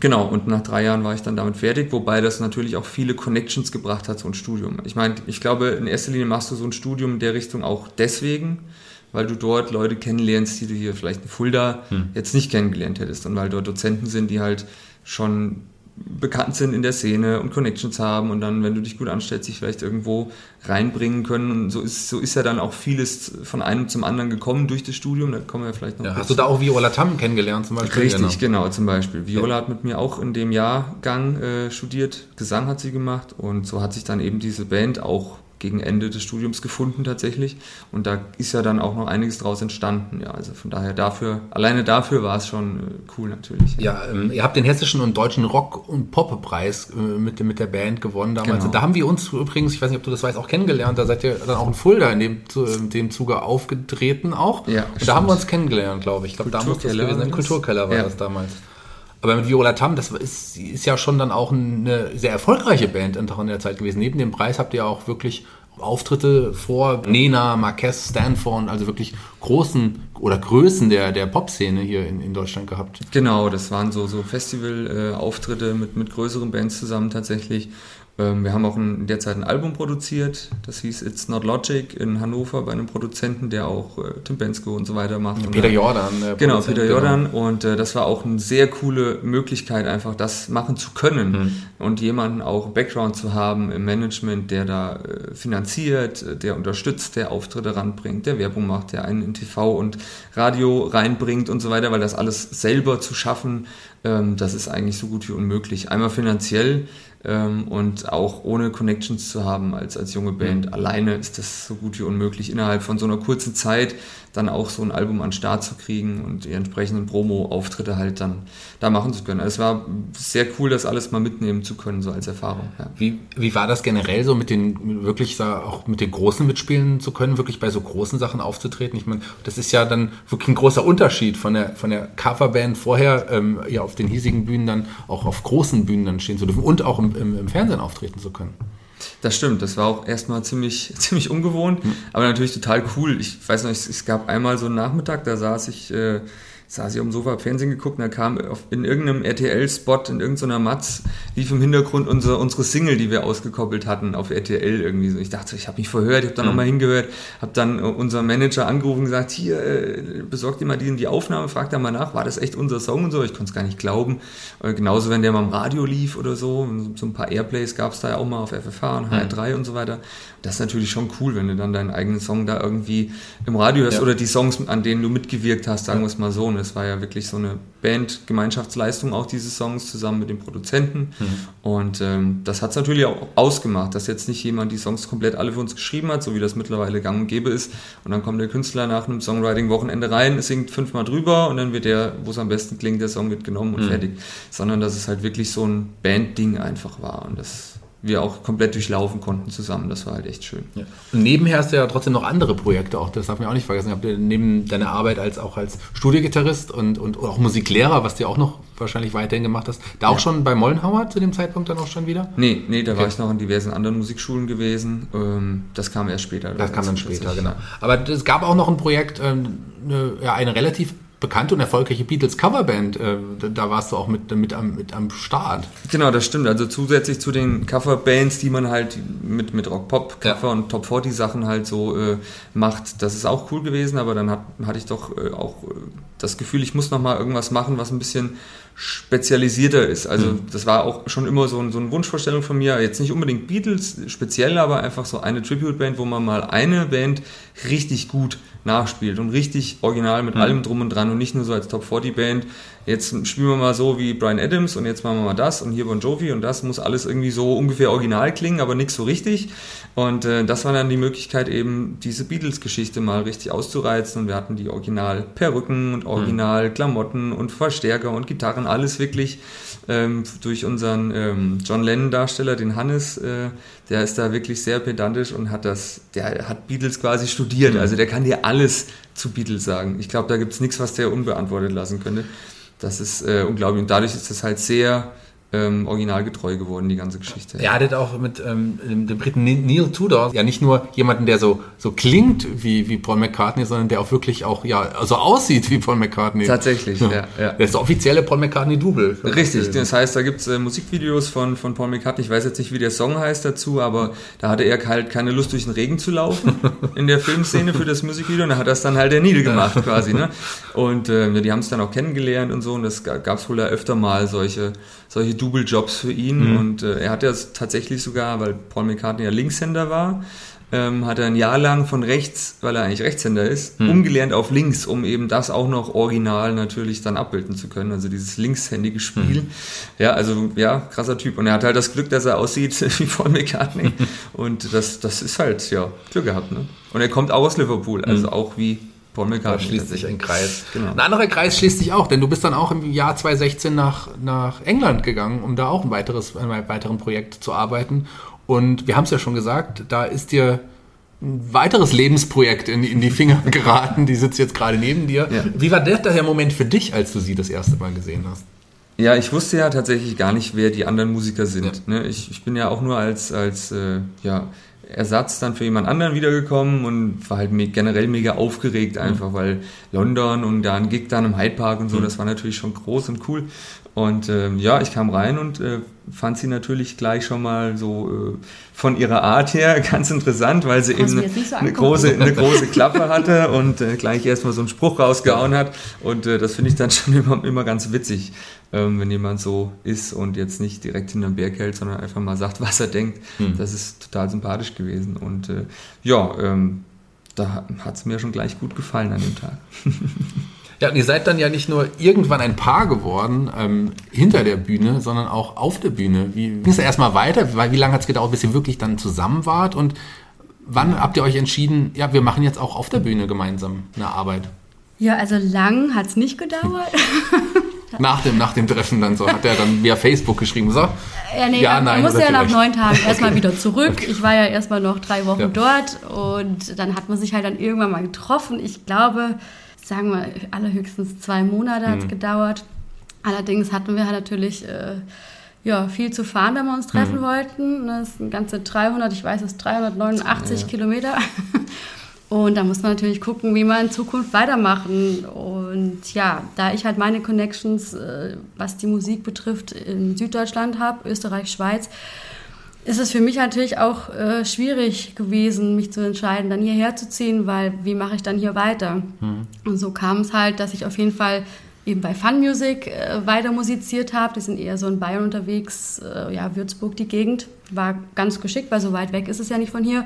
genau, und nach drei Jahren war ich dann damit fertig, wobei das natürlich auch viele Connections gebracht hat, so ein Studium. Ich meine, ich glaube, in erster Linie machst du so ein Studium in der Richtung auch deswegen, weil du dort Leute kennenlernst, die du hier vielleicht in Fulda hm. jetzt nicht kennengelernt hättest und weil dort Dozenten sind, die halt schon bekannt sind in der Szene und Connections haben und dann, wenn du dich gut anstellst, sich vielleicht irgendwo reinbringen können. Und so ist, so ist ja dann auch vieles von einem zum anderen gekommen durch das Studium. Da kommen wir vielleicht noch. Ja, hast du da auch Viola Tam kennengelernt zum Beispiel? Richtig, genau, genau zum Beispiel. Viola ja. hat mit mir auch in dem Jahrgang äh, studiert. Gesang hat sie gemacht und so hat sich dann eben diese Band auch gegen Ende des Studiums gefunden tatsächlich. Und da ist ja dann auch noch einiges draus entstanden. Ja, also von daher dafür, alleine dafür war es schon äh, cool natürlich. Ja, ähm, ihr habt den hessischen und deutschen Rock- und Pop-Preis äh, mit, mit der Band gewonnen damals. Genau. Da haben wir uns übrigens, ich weiß nicht, ob du das weißt, auch kennengelernt. Da seid ihr dann auch in Fulda in dem, zu, in dem Zuge aufgetreten auch. Ja, da haben wir uns kennengelernt, glaube ich. Ich glaube, da muss das gewesen sein. Im Kulturkeller war ja. das damals. Aber mit Viola Tam, das ist, ist ja schon dann auch eine sehr erfolgreiche Band in der Zeit gewesen. Neben dem Preis habt ihr auch wirklich Auftritte vor Nena, Marquez, Stanford, also wirklich großen oder Größen der, der Pop-Szene hier in, in Deutschland gehabt. Genau, das waren so, so Festival-Auftritte mit, mit größeren Bands zusammen tatsächlich. Ähm, wir haben auch in der Zeit ein Album produziert, das hieß It's Not Logic in Hannover bei einem Produzenten, der auch äh, Tim Bensko und so weiter macht. Ja, Peter Jordan. genau, Peter genau. Jordan und äh, das war auch eine sehr coole Möglichkeit, einfach das machen zu können mhm. und jemanden auch Background zu haben im Management, der da äh, finanziert, der unterstützt, der Auftritte ranbringt, der Werbung macht, der einen in TV und Radio reinbringt und so weiter, weil das alles selber zu schaffen ähm, das ist eigentlich so gut wie unmöglich. Einmal finanziell ähm, und auch ohne Connections zu haben als, als junge Band. Mhm. Alleine ist das so gut wie unmöglich, innerhalb von so einer kurzen Zeit dann auch so ein Album an den Start zu kriegen und die entsprechenden Promo-Auftritte halt dann da machen zu können. Also es war sehr cool, das alles mal mitnehmen zu können, so als Erfahrung. Ja. Wie, wie war das generell so mit den, wirklich auch mit den Großen mitspielen zu können, wirklich bei so großen Sachen aufzutreten? Ich meine, das ist ja dann wirklich ein großer Unterschied von der, von der Coverband vorher, ähm, ja auf den hiesigen Bühnen dann auch auf großen Bühnen dann stehen zu dürfen und auch im, im, im Fernsehen auftreten zu können. Das stimmt, das war auch erstmal ziemlich, ziemlich ungewohnt, mhm. aber natürlich total cool. Ich weiß noch, es, es gab einmal so einen Nachmittag, da saß ich äh, saß ich auf dem Sofa Fernsehen geguckt und da kam auf, in irgendeinem RTL-Spot, in irgendeiner Matz, lief im Hintergrund unsere, unsere Single, die wir ausgekoppelt hatten auf RTL irgendwie so. Ich dachte, ich habe mich verhört, ich habe dann mhm. nochmal hingehört, habe dann äh, unser Manager angerufen und gesagt, hier, äh, besorgt ihr mal die, die Aufnahme, fragt da mal nach, war das echt unser Song und so? Ich konnte es gar nicht glauben. Äh, genauso, wenn der mal im Radio lief oder so, so ein paar Airplays gab es da ja auch mal auf FFH und HR3 mhm. und so weiter. Das ist natürlich schon cool, wenn du dann deinen eigenen Song da irgendwie im Radio hörst ja. oder die Songs, an denen du mitgewirkt hast, sagen wir es mal so. Und es war ja wirklich so eine Band-Gemeinschaftsleistung, auch diese Songs zusammen mit den Produzenten. Mhm. Und ähm, das hat es natürlich auch ausgemacht, dass jetzt nicht jemand die Songs komplett alle für uns geschrieben hat, so wie das mittlerweile gang und gäbe ist. Und dann kommt der Künstler nach einem Songwriting-Wochenende rein, singt fünfmal drüber und dann wird der, wo es am besten klingt, der Song wird genommen und mhm. fertig. Sondern dass es halt wirklich so ein Band-Ding einfach war. Und das wir auch komplett durchlaufen konnten zusammen. Das war halt echt schön. Ja. Und nebenher hast du ja trotzdem noch andere Projekte, auch das darf man auch nicht vergessen. Habt ihr neben deiner Arbeit als auch als Studiogitarrist und, und auch Musiklehrer, was du auch noch wahrscheinlich weiterhin gemacht hast, da ja. auch schon bei Mollenhauer zu dem Zeitpunkt dann auch schon wieder? Nee, nee, da okay. war ich noch in diversen anderen Musikschulen gewesen. Ähm, das kam erst später. Das kam dann später, genau. Aber es gab auch noch ein Projekt, ähm, eine, eine relativ bekannte und erfolgreiche Beatles Coverband. Äh, da warst du auch mit, mit, am, mit am Start. Genau, das stimmt. Also zusätzlich zu den Coverbands, die man halt mit, mit Rock-Pop-Cover ja. und Top-40 Sachen halt so äh, macht, das ist auch cool gewesen, aber dann hat, hatte ich doch äh, auch äh, das Gefühl, ich muss nochmal irgendwas machen, was ein bisschen spezialisierter ist. Also mhm. das war auch schon immer so, ein, so eine Wunschvorstellung von mir. Jetzt nicht unbedingt Beatles speziell, aber einfach so eine Tribute-Band, wo man mal eine Band richtig gut nachspielt und richtig original mit mhm. allem drum und dran und nicht nur so als Top 40 Band. Jetzt spielen wir mal so wie Brian Adams und jetzt machen wir mal das und hier Bon Jovi und das muss alles irgendwie so ungefähr original klingen, aber nichts so richtig. Und äh, das war dann die Möglichkeit eben diese Beatles-Geschichte mal richtig auszureizen und wir hatten die Original Perücken und Original Klamotten und Verstärker und Gitarren, alles wirklich ähm, durch unseren ähm, John Lennon-Darsteller, den Hannes, äh, der ist da wirklich sehr pedantisch und hat das, der hat Beatles quasi studiert. Mhm. Also der kann dir alles zu Beatles sagen. Ich glaube, da gibt es nichts, was der unbeantwortet lassen könnte. Das ist äh, unglaublich. Und dadurch ist das halt sehr ähm, originalgetreu geworden, die ganze Geschichte. Er hattet auch mit ähm, dem Briten Neil Tudor ja nicht nur jemanden, der so, so klingt wie, wie Paul McCartney, sondern der auch wirklich auch ja so aussieht wie Paul McCartney. Tatsächlich, ja. ja, ja. Der ist der offizielle Paul McCartney-Double. Richtig, das heißt, da gibt es äh, Musikvideos von, von Paul McCartney. Ich weiß jetzt nicht, wie der Song heißt dazu, aber da hatte er halt keine Lust, durch den Regen zu laufen in der Filmszene für das Musikvideo. Und da hat das dann halt der Neil gemacht quasi. Ne? Und äh, die haben es dann auch kennengelernt und so. Und das gab es wohl da öfter mal solche solche Double-Jobs für ihn. Mhm. Und äh, er hat ja tatsächlich sogar, weil Paul McCartney ja Linkshänder war, ähm, hat er ein Jahr lang von rechts, weil er eigentlich Rechtshänder ist, mhm. umgelernt auf links, um eben das auch noch original natürlich dann abbilden zu können. Also dieses linkshändige Spiel. Mhm. Ja, also ja, krasser Typ. Und er hat halt das Glück, dass er aussieht wie Paul McCartney. Und das, das ist halt, ja, Glück gehabt. Ne? Und er kommt auch aus Liverpool, also mhm. auch wie Paul McCartney. Da schließt sich ein Kreis. Genau. Ein anderer Kreis schließt sich auch, denn du bist dann auch im Jahr 2016 nach, nach England gegangen, um da auch ein weiteres, ein weiteren Projekt zu arbeiten. Und wir haben es ja schon gesagt, da ist dir ein weiteres Lebensprojekt in, in die Finger geraten. Die sitzt jetzt gerade neben dir. Ja. Wie war der, der Moment für dich, als du sie das erste Mal gesehen hast? Ja, ich wusste ja tatsächlich gar nicht, wer die anderen Musiker sind. Ja. Ne? Ich, ich bin ja auch nur als, als äh, ja, Ersatz dann für jemand anderen wiedergekommen und war halt generell mega aufgeregt einfach, mhm. weil London und da ein Gig dann im Hyde Park und so, mhm. das war natürlich schon groß und cool. Und ähm, ja, ich kam rein und äh, fand sie natürlich gleich schon mal so äh, von ihrer Art her ganz interessant, weil sie eben eine, so eine, große, eine große Klappe hatte und äh, gleich erstmal so einen Spruch rausgehauen hat. Und äh, das finde ich dann schon immer, immer ganz witzig, ähm, wenn jemand so ist und jetzt nicht direkt hinterm Berg hält, sondern einfach mal sagt, was er denkt. Hm. Das ist total sympathisch gewesen. Und äh, ja, ähm, da hat es mir schon gleich gut gefallen an dem Tag. Ja, und ihr seid dann ja nicht nur irgendwann ein Paar geworden ähm, hinter der Bühne, sondern auch auf der Bühne. Wie ging es erstmal weiter? Wie, wie lange hat es gedauert, bis ihr wirklich dann zusammen wart? Und wann habt ihr euch entschieden, ja, wir machen jetzt auch auf der Bühne gemeinsam eine Arbeit? Ja, also lang hat es nicht gedauert. nach, dem, nach dem Treffen dann so, hat er dann via Facebook geschrieben, so? Ja, nee, ja, nein, musste ja nach neun Tagen erstmal wieder zurück. Ich war ja erstmal noch drei Wochen ja. dort und dann hat man sich halt dann irgendwann mal getroffen. Ich glaube, sagen wir, allerhöchstens zwei Monate hat es mhm. gedauert. Allerdings hatten wir halt natürlich äh, ja, viel zu fahren, wenn wir uns treffen mhm. wollten. Das sind ganze 300, ich weiß es, 389 ja. Kilometer. Und da muss man natürlich gucken, wie wir in Zukunft weitermachen. Und ja, da ich halt meine Connections, äh, was die Musik betrifft, in Süddeutschland habe, Österreich, Schweiz, ist es für mich natürlich auch äh, schwierig gewesen, mich zu entscheiden, dann hierher zu ziehen, weil wie mache ich dann hier weiter? Mhm. Und so kam es halt, dass ich auf jeden Fall eben bei Fun Music äh, weiter musiziert habe. Die sind eher so in Bayern unterwegs, ja, Würzburg die Gegend. War ganz geschickt, weil so weit weg ist es ja nicht von hier.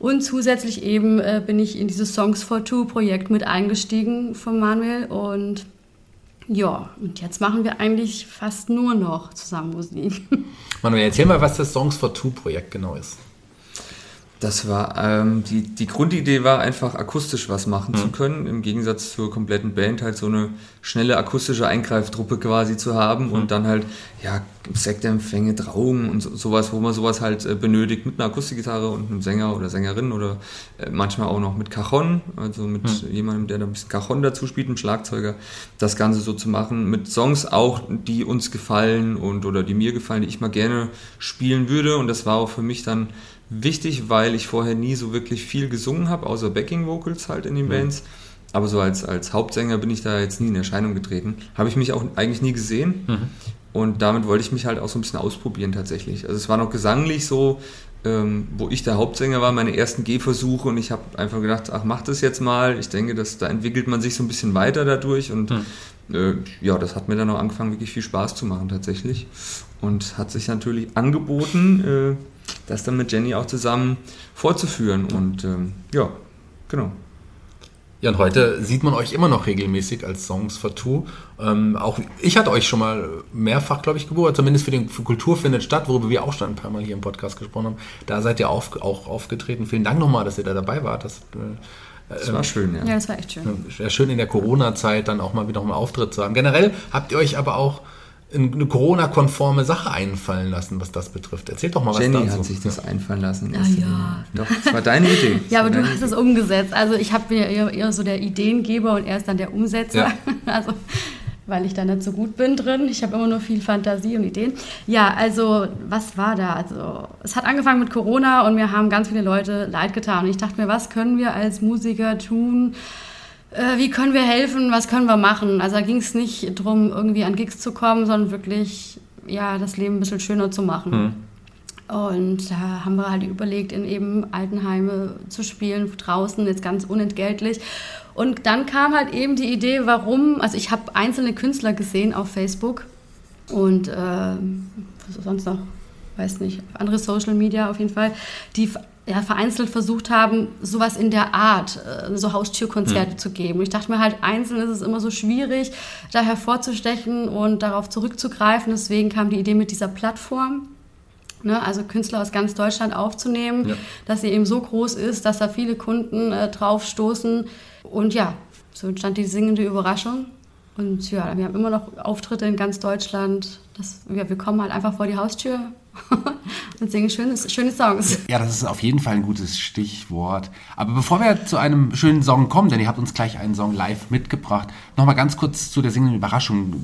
Und zusätzlich eben äh, bin ich in dieses Songs for Two Projekt mit eingestiegen von Manuel und ja, und jetzt machen wir eigentlich fast nur noch zusammen Musik. Manuel, erzähl mal, was das Songs for Two Projekt genau ist. Das war, ähm, die, die Grundidee war einfach akustisch was machen mhm. zu können, im Gegensatz zur kompletten Band halt so eine schnelle akustische Eingreiftruppe quasi zu haben mhm. und dann halt, ja, Sektempfänge, Trauungen und so, sowas, wo man sowas halt äh, benötigt mit einer Akustikgitarre und einem Sänger oder Sängerin oder äh, manchmal auch noch mit Cajon, also mit mhm. jemandem, der da ein bisschen Cajon dazu spielt, einem Schlagzeuger, das Ganze so zu machen, mit Songs auch, die uns gefallen und oder die mir gefallen, die ich mal gerne spielen würde und das war auch für mich dann wichtig, weil ich vorher nie so wirklich viel gesungen habe, außer Backing Vocals halt in den mhm. Bands. Aber so als, als Hauptsänger bin ich da jetzt nie in Erscheinung getreten. Habe ich mich auch eigentlich nie gesehen. Mhm. Und damit wollte ich mich halt auch so ein bisschen ausprobieren tatsächlich. Also es war noch gesanglich so, ähm, wo ich der Hauptsänger war, meine ersten Gehversuche und ich habe einfach gedacht, ach mach das jetzt mal. Ich denke, dass da entwickelt man sich so ein bisschen weiter dadurch und mhm. äh, ja, das hat mir dann auch angefangen, wirklich viel Spaß zu machen tatsächlich. Und hat sich natürlich angeboten, äh, das dann mit Jenny auch zusammen fortzuführen. Und ähm, ja, genau. Ja, und heute sieht man euch immer noch regelmäßig als Songs for Two. Ähm, auch ich hatte euch schon mal mehrfach, glaube ich, gebucht, zumindest für den für Kultur findet statt, worüber wir auch schon ein paar Mal hier im Podcast gesprochen haben. Da seid ihr auf, auch aufgetreten. Vielen Dank nochmal, dass ihr da dabei wart. Das, äh, das war schön, ja. Ja, das war echt schön. Sehr schön in der Corona-Zeit dann auch mal wieder einen Auftritt zu haben. Generell habt ihr euch aber auch eine Corona-konforme Sache einfallen lassen, was das betrifft. Erzähl doch mal Jenny was dazu. hat sich das einfallen lassen. Ah, ja. Doch, das war deine Idee. ja, aber du hast es umgesetzt. Also ich habe mir eher, eher, so der Ideengeber und er ist dann der Umsetzer. Ja. Also weil ich da nicht so gut bin drin. Ich habe immer nur viel Fantasie und Ideen. Ja, also was war da? Also es hat angefangen mit Corona und mir haben ganz viele Leute leid getan. Und ich dachte mir, was können wir als Musiker tun? Äh, wie können wir helfen, was können wir machen. Also da ging es nicht darum, irgendwie an Gigs zu kommen, sondern wirklich ja, das Leben ein bisschen schöner zu machen. Mhm. Und da haben wir halt überlegt, in eben Altenheime zu spielen, draußen, jetzt ganz unentgeltlich. Und dann kam halt eben die Idee, warum, also ich habe einzelne Künstler gesehen auf Facebook und äh, was sonst noch, weiß nicht, andere Social Media auf jeden Fall, die ja, vereinzelt versucht haben, sowas in der Art, äh, so Haustürkonzerte mhm. zu geben. Ich dachte mir halt, einzeln ist es immer so schwierig, da hervorzustechen und darauf zurückzugreifen. Deswegen kam die Idee mit dieser Plattform. Ne, also Künstler aus ganz Deutschland aufzunehmen, ja. dass sie eben so groß ist, dass da viele Kunden äh, drauf stoßen. Und ja, so entstand die singende Überraschung. Und ja, wir haben immer noch Auftritte in ganz Deutschland. Das, ja, wir kommen halt einfach vor die Haustür und singen schöne, schöne Songs. Ja, das ist auf jeden Fall ein gutes Stichwort. Aber bevor wir zu einem schönen Song kommen, denn ihr habt uns gleich einen Song live mitgebracht, nochmal ganz kurz zu der singenden Überraschung.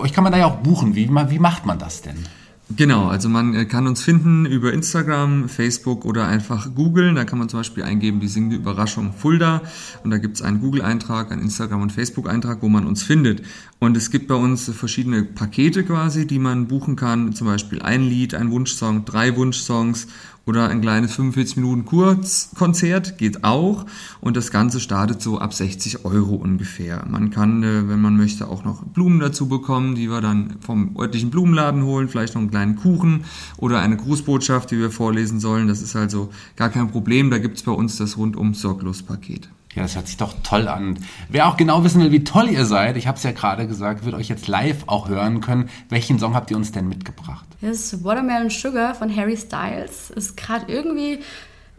Euch kann man da ja auch buchen. Wie, wie macht man das denn? Genau, also man äh, kann uns finden über Instagram, Facebook oder einfach googeln. Da kann man zum Beispiel eingeben, die singende Überraschung Fulda. Und da gibt es einen Google-Eintrag, einen Instagram- und Facebook-Eintrag, wo man uns findet. Und es gibt bei uns verschiedene Pakete quasi, die man buchen kann. Zum Beispiel ein Lied, ein Wunschsong, drei Wunschsongs oder ein kleines 45 Minuten Kurzkonzert geht auch und das Ganze startet so ab 60 Euro ungefähr. Man kann, äh, wenn man möchte, auch noch Blumen dazu bekommen, die wir dann vom örtlichen Blumenladen holen, vielleicht noch einen kleinen Kuchen oder eine Grußbotschaft, die wir vorlesen sollen. Das ist also gar kein Problem. Da gibt's bei uns das rundum sorglos Paket. Ja, das hört sich doch toll an. Wer auch genau wissen will, wie toll ihr seid, ich habe es ja gerade gesagt, wird euch jetzt live auch hören können. Welchen Song habt ihr uns denn mitgebracht? Das ist Watermelon Sugar von Harry Styles. Ist gerade irgendwie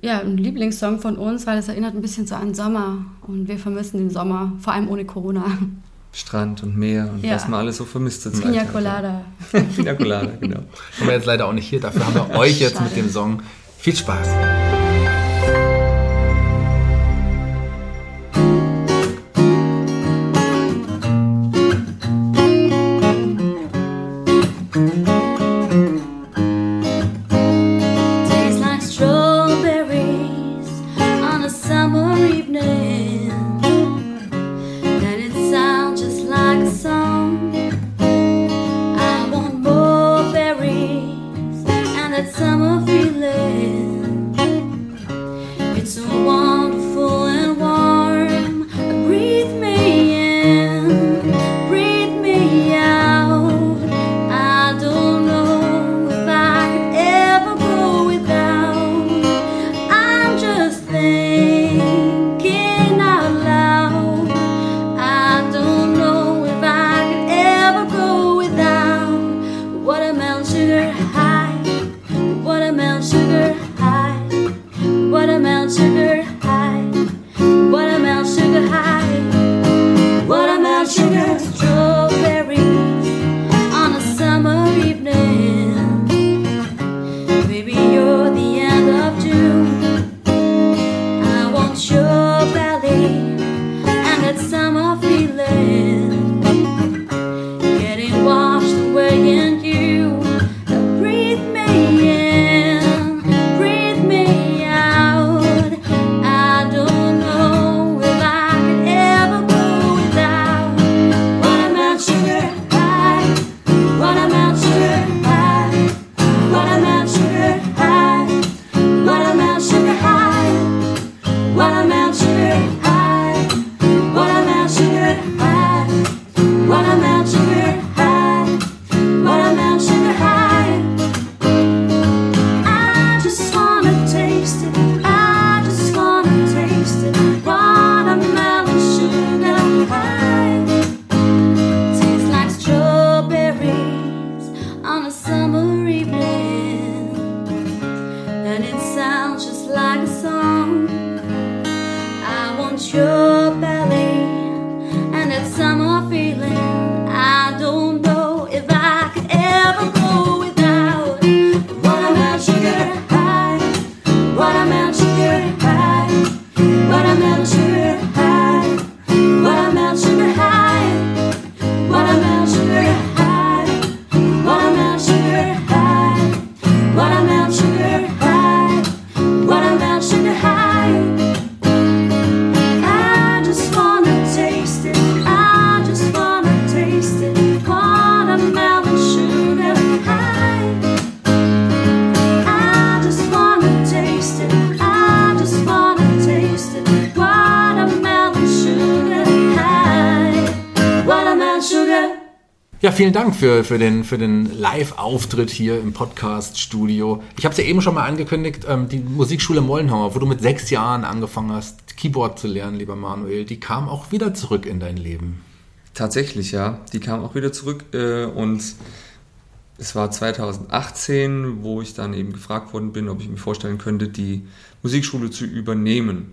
ja, ein Lieblingssong von uns, weil es erinnert ein bisschen so an Sommer und wir vermissen den Sommer, vor allem ohne Corona. Strand und Meer und ja. was man alles so vermisst. Pina Colada. Pina Colada, genau. Haben wir jetzt leider auch nicht hier, dafür haben wir euch jetzt Schade. mit dem Song. Viel Spaß. Ja, vielen Dank für, für den, für den Live-Auftritt hier im Podcast-Studio. Ich habe es ja eben schon mal angekündigt, ähm, die Musikschule Mollenhauer, wo du mit sechs Jahren angefangen hast, Keyboard zu lernen, lieber Manuel, die kam auch wieder zurück in dein Leben. Tatsächlich, ja. Die kam auch wieder zurück äh, und es war 2018, wo ich dann eben gefragt worden bin, ob ich mir vorstellen könnte, die Musikschule zu übernehmen.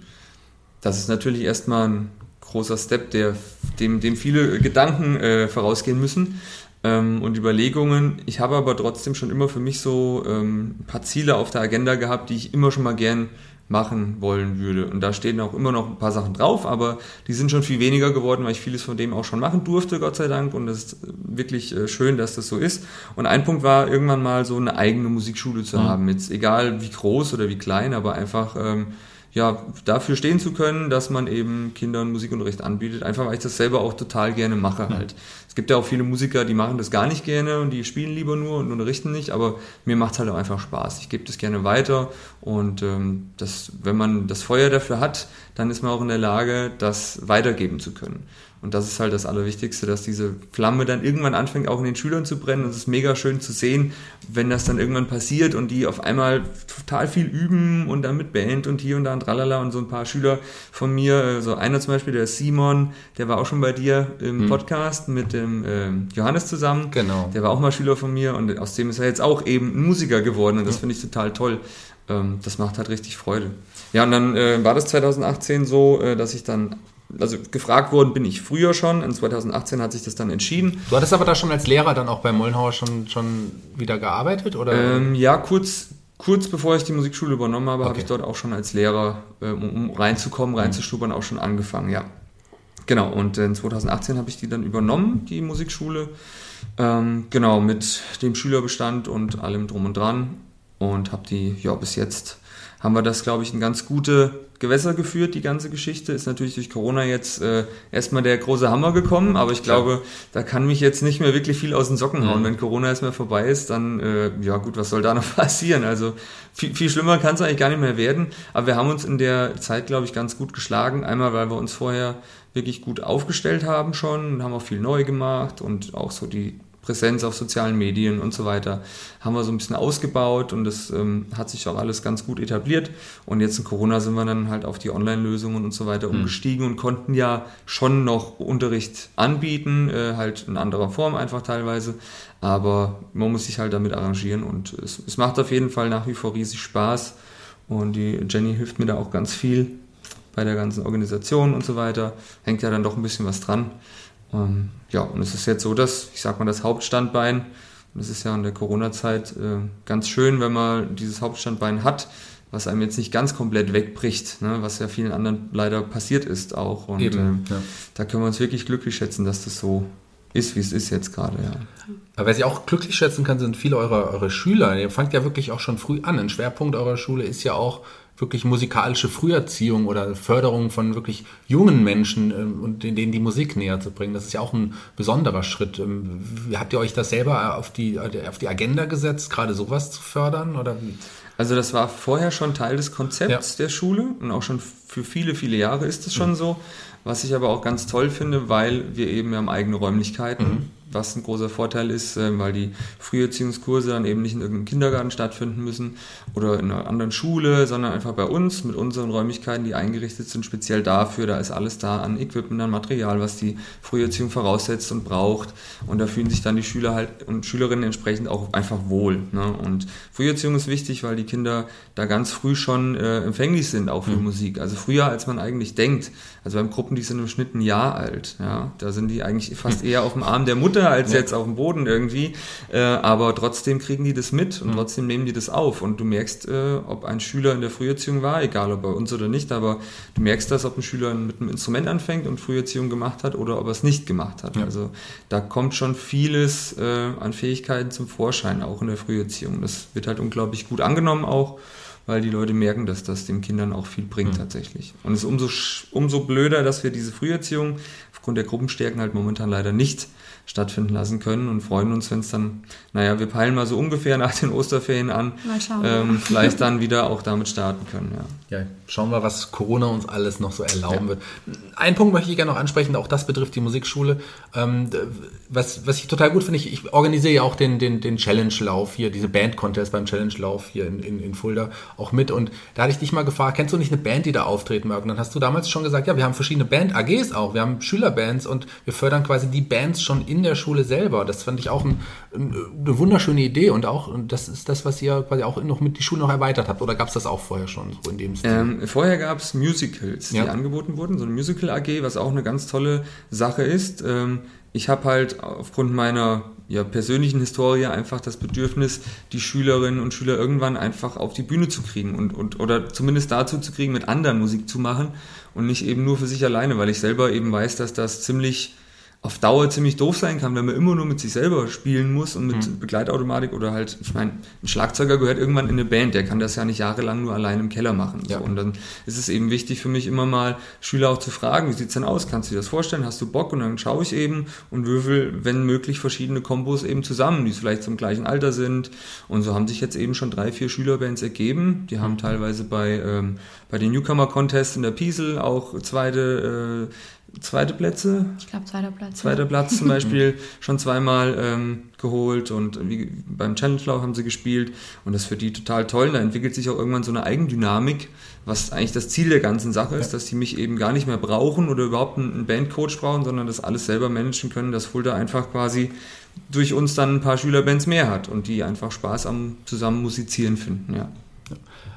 Das ist natürlich erstmal ein großer Step, der, dem, dem viele Gedanken äh, vorausgehen müssen ähm, und Überlegungen. Ich habe aber trotzdem schon immer für mich so ähm, ein paar Ziele auf der Agenda gehabt, die ich immer schon mal gern machen wollen würde. Und da stehen auch immer noch ein paar Sachen drauf, aber die sind schon viel weniger geworden, weil ich vieles von dem auch schon machen durfte, Gott sei Dank. Und es ist wirklich äh, schön, dass das so ist. Und ein Punkt war, irgendwann mal so eine eigene Musikschule zu mhm. haben. Jetzt egal wie groß oder wie klein, aber einfach ähm, ja, dafür stehen zu können, dass man eben Kindern Musikunterricht anbietet, einfach weil ich das selber auch total gerne mache halt. Es gibt ja auch viele Musiker, die machen das gar nicht gerne und die spielen lieber nur und unterrichten nicht, aber mir macht es halt auch einfach Spaß. Ich gebe das gerne weiter und ähm, das, wenn man das Feuer dafür hat, dann ist man auch in der Lage, das weitergeben zu können. Und das ist halt das Allerwichtigste, dass diese Flamme dann irgendwann anfängt, auch in den Schülern zu brennen. Und es ist mega schön zu sehen, wenn das dann irgendwann passiert und die auf einmal total viel üben und dann mit Band und hier und da und tralala und so ein paar Schüler von mir, so einer zum Beispiel, der Simon, der war auch schon bei dir im hm. Podcast mit dem äh, Johannes zusammen. Genau. Der war auch mal Schüler von mir und aus dem ist er jetzt auch eben ein Musiker geworden und das finde ich total toll. Ähm, das macht halt richtig Freude. Ja, und dann äh, war das 2018 so, äh, dass ich dann also gefragt worden bin ich früher schon. In 2018 hat sich das dann entschieden. Du hattest aber da schon als Lehrer dann auch bei Mollenhauer schon, schon wieder gearbeitet? Oder? Ähm, ja, kurz, kurz bevor ich die Musikschule übernommen habe, okay. habe ich dort auch schon als Lehrer, äh, um, reinzukommen, reinzustubern, auch schon angefangen, ja. Genau, und in 2018 habe ich die dann übernommen, die Musikschule. Ähm, genau, mit dem Schülerbestand und allem drum und dran. Und habe die, ja, bis jetzt haben wir das, glaube ich, in ganz gute Gewässer geführt, die ganze Geschichte. Ist natürlich durch Corona jetzt äh, erstmal der große Hammer gekommen, aber ich glaube, da kann mich jetzt nicht mehr wirklich viel aus den Socken hauen. Mhm. Wenn Corona erstmal vorbei ist, dann, äh, ja gut, was soll da noch passieren? Also viel, viel schlimmer kann es eigentlich gar nicht mehr werden. Aber wir haben uns in der Zeit, glaube ich, ganz gut geschlagen. Einmal, weil wir uns vorher wirklich gut aufgestellt haben schon, haben auch viel neu gemacht und auch so die Präsenz auf sozialen Medien und so weiter haben wir so ein bisschen ausgebaut und das ähm, hat sich auch alles ganz gut etabliert. Und jetzt in Corona sind wir dann halt auf die Online-Lösungen und so weiter mhm. umgestiegen und konnten ja schon noch Unterricht anbieten, äh, halt in anderer Form einfach teilweise. Aber man muss sich halt damit arrangieren und es, es macht auf jeden Fall nach wie vor riesig Spaß. Und die Jenny hilft mir da auch ganz viel bei der ganzen Organisation und so weiter. Hängt ja dann doch ein bisschen was dran. Ähm, ja, und es ist jetzt so, dass, ich sag mal, das Hauptstandbein, und das ist ja in der Corona-Zeit äh, ganz schön, wenn man dieses Hauptstandbein hat, was einem jetzt nicht ganz komplett wegbricht, ne, was ja vielen anderen leider passiert ist auch. Und Eben, äh, ja. da können wir uns wirklich glücklich schätzen, dass das so ist, wie es ist jetzt gerade, ja. Aber wer sich auch glücklich schätzen kann, sind viele eurer, eure Schüler. Ihr fangt ja wirklich auch schon früh an. Ein Schwerpunkt eurer Schule ist ja auch wirklich musikalische Früherziehung oder Förderung von wirklich jungen Menschen ähm, und denen die Musik näher zu bringen. Das ist ja auch ein besonderer Schritt. Ähm, habt ihr euch das selber auf die, auf die Agenda gesetzt, gerade sowas zu fördern oder wie? Also das war vorher schon Teil des Konzepts ja. der Schule und auch schon für viele, viele Jahre ist es schon mhm. so. Was ich aber auch ganz toll finde, weil wir eben, wir haben eigene Räumlichkeiten. Mhm was ein großer Vorteil ist, äh, weil die Früherziehungskurse dann eben nicht in irgendeinem Kindergarten stattfinden müssen oder in einer anderen Schule, sondern einfach bei uns mit unseren Räumlichkeiten, die eingerichtet sind, speziell dafür. Da ist alles da an Equipment, an Material, was die Früherziehung voraussetzt und braucht. Und da fühlen sich dann die Schüler halt und Schülerinnen entsprechend auch einfach wohl. Ne? Und Früherziehung ist wichtig, weil die Kinder da ganz früh schon äh, empfänglich sind, auch für mhm. Musik. Also früher, als man eigentlich denkt. Also beim Gruppen, die sind im Schnitt ein Jahr alt. Ja? Da sind die eigentlich fast eher auf dem Arm der Mutter als ja. jetzt auf dem Boden irgendwie. Äh, aber trotzdem kriegen die das mit und mhm. trotzdem nehmen die das auf. Und du merkst, äh, ob ein Schüler in der Früherziehung war, egal ob bei uns oder nicht, aber du merkst das, ob ein Schüler mit einem Instrument anfängt und Früherziehung gemacht hat oder ob er es nicht gemacht hat. Ja. Also da kommt schon vieles äh, an Fähigkeiten zum Vorschein, auch in der Früherziehung. Das wird halt unglaublich gut angenommen auch weil die Leute merken, dass das den Kindern auch viel bringt mhm. tatsächlich. Und es ist umso, umso blöder, dass wir diese Früherziehung aufgrund der Gruppenstärken halt momentan leider nicht stattfinden lassen können und freuen uns, wenn es dann, naja, wir peilen mal so ungefähr nach den Osterferien an, ähm, vielleicht dann wieder auch damit starten können. Ja. ja, schauen wir, was Corona uns alles noch so erlauben ja. wird. Ein Punkt möchte ich gerne noch ansprechen, auch das betrifft die Musikschule. Ähm, was, was ich total gut finde, ich, ich organisiere ja auch den, den, den Challenge-Lauf hier, diese Band-Contest beim Challenge-Lauf hier in, in, in Fulda auch mit und da hatte ich dich mal gefragt, kennst du nicht eine Band, die da auftreten mag? Und dann hast du damals schon gesagt, ja, wir haben verschiedene Band-AGs auch, wir haben Schülerbands und wir fördern quasi die Bands schon in in der Schule selber. Das fand ich auch ein, eine wunderschöne Idee und auch, und das ist das, was ihr quasi auch noch mit die Schule noch erweitert habt. Oder gab es das auch vorher schon so in dem Stil? Ähm, vorher gab es Musicals, die ja. angeboten wurden, so eine Musical AG, was auch eine ganz tolle Sache ist. Ähm, ich habe halt aufgrund meiner ja, persönlichen Historie einfach das Bedürfnis, die Schülerinnen und Schüler irgendwann einfach auf die Bühne zu kriegen und, und oder zumindest dazu zu kriegen, mit anderen Musik zu machen und nicht eben nur für sich alleine, weil ich selber eben weiß, dass das ziemlich auf Dauer ziemlich doof sein kann, wenn man immer nur mit sich selber spielen muss und mit mhm. Begleitautomatik oder halt, ich meine, ein Schlagzeuger gehört irgendwann in eine Band, der kann das ja nicht jahrelang nur allein im Keller machen. Ja. So. Und dann ist es eben wichtig für mich immer mal Schüler auch zu fragen, wie sieht's denn aus? Kannst du dir das vorstellen? Hast du Bock? Und dann schaue ich eben und würfel, wenn möglich, verschiedene Kombos eben zusammen, die vielleicht zum gleichen Alter sind. Und so haben sich jetzt eben schon drei, vier Schülerbands ergeben. Die haben mhm. teilweise bei, ähm, bei den Newcomer Contests in der Piesel auch zweite äh, zweite Plätze. Ich glaube, zweiter Platz. Zweiter Platz zum Beispiel schon zweimal ähm, geholt und wie, beim Challenge Lauf haben sie gespielt und das ist für die total toll. Da entwickelt sich auch irgendwann so eine Eigendynamik, was eigentlich das Ziel der ganzen Sache ist, dass sie mich eben gar nicht mehr brauchen oder überhaupt einen Bandcoach brauchen, sondern das alles selber managen können, dass Fulda einfach quasi durch uns dann ein paar Schülerbands mehr hat und die einfach Spaß am zusammen musizieren finden, ja.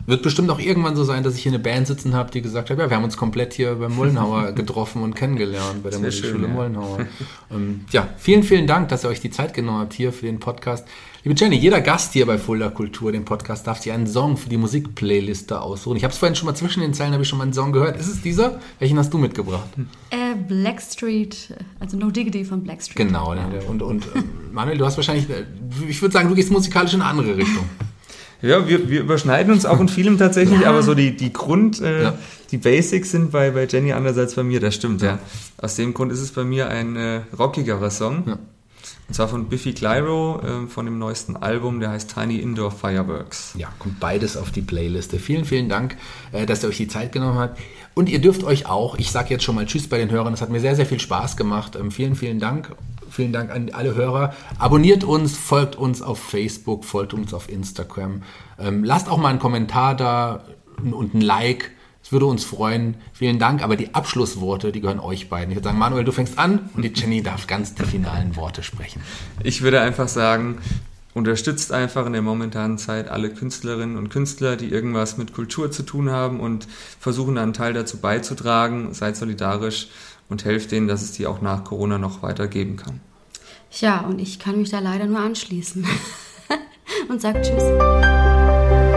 Wird bestimmt auch irgendwann so sein, dass ich hier eine Band sitzen habe, die gesagt hat, ja, wir haben uns komplett hier beim Mullenhauer getroffen und kennengelernt, bei der Musikschule ja. Mullenhauer. ähm, ja, vielen, vielen Dank, dass ihr euch die Zeit genommen habt hier für den Podcast. Liebe Jenny, jeder Gast hier bei Fulda Kultur, dem Podcast, darf sich einen Song für die Musikplayliste aussuchen. Ich habe es vorhin schon mal zwischen den Zeilen, habe ich schon mal einen Song gehört. Ist es dieser? Welchen hast du mitgebracht? Äh, Blackstreet, also No Diggity von Blackstreet. Genau, ja. und, und äh, Manuel, du hast wahrscheinlich, äh, ich würde sagen, du gehst musikalisch in eine andere Richtung. Ja, wir, wir überschneiden uns auch in vielem tatsächlich, ja. aber so die, die Grund, äh, ja. die Basics sind bei, bei Jenny anders als bei mir, das stimmt, ja. Aus dem Grund ist es bei mir ein äh, rockigerer Song. Ja. Und zwar von Biffy Clyro, äh, von dem neuesten Album, der heißt Tiny Indoor Fireworks. Ja, kommt beides auf die Playliste. Vielen, vielen Dank, äh, dass ihr euch die Zeit genommen habt. Und ihr dürft euch auch, ich sage jetzt schon mal Tschüss bei den Hörern, es hat mir sehr, sehr viel Spaß gemacht. Ähm, vielen, vielen Dank Vielen Dank an alle Hörer. Abonniert uns, folgt uns auf Facebook, folgt uns auf Instagram. Ähm, lasst auch mal einen Kommentar da und ein Like. Es würde uns freuen. Vielen Dank. Aber die Abschlussworte, die gehören euch beiden. Ich würde sagen, Manuel, du fängst an und die Jenny darf ganz die finalen Worte sprechen. Ich würde einfach sagen, unterstützt einfach in der momentanen Zeit alle Künstlerinnen und Künstler, die irgendwas mit Kultur zu tun haben und versuchen einen Teil dazu beizutragen. Seid solidarisch und helft denen, dass es die auch nach Corona noch weitergeben kann. Ja, und ich kann mich da leider nur anschließen und sage Tschüss.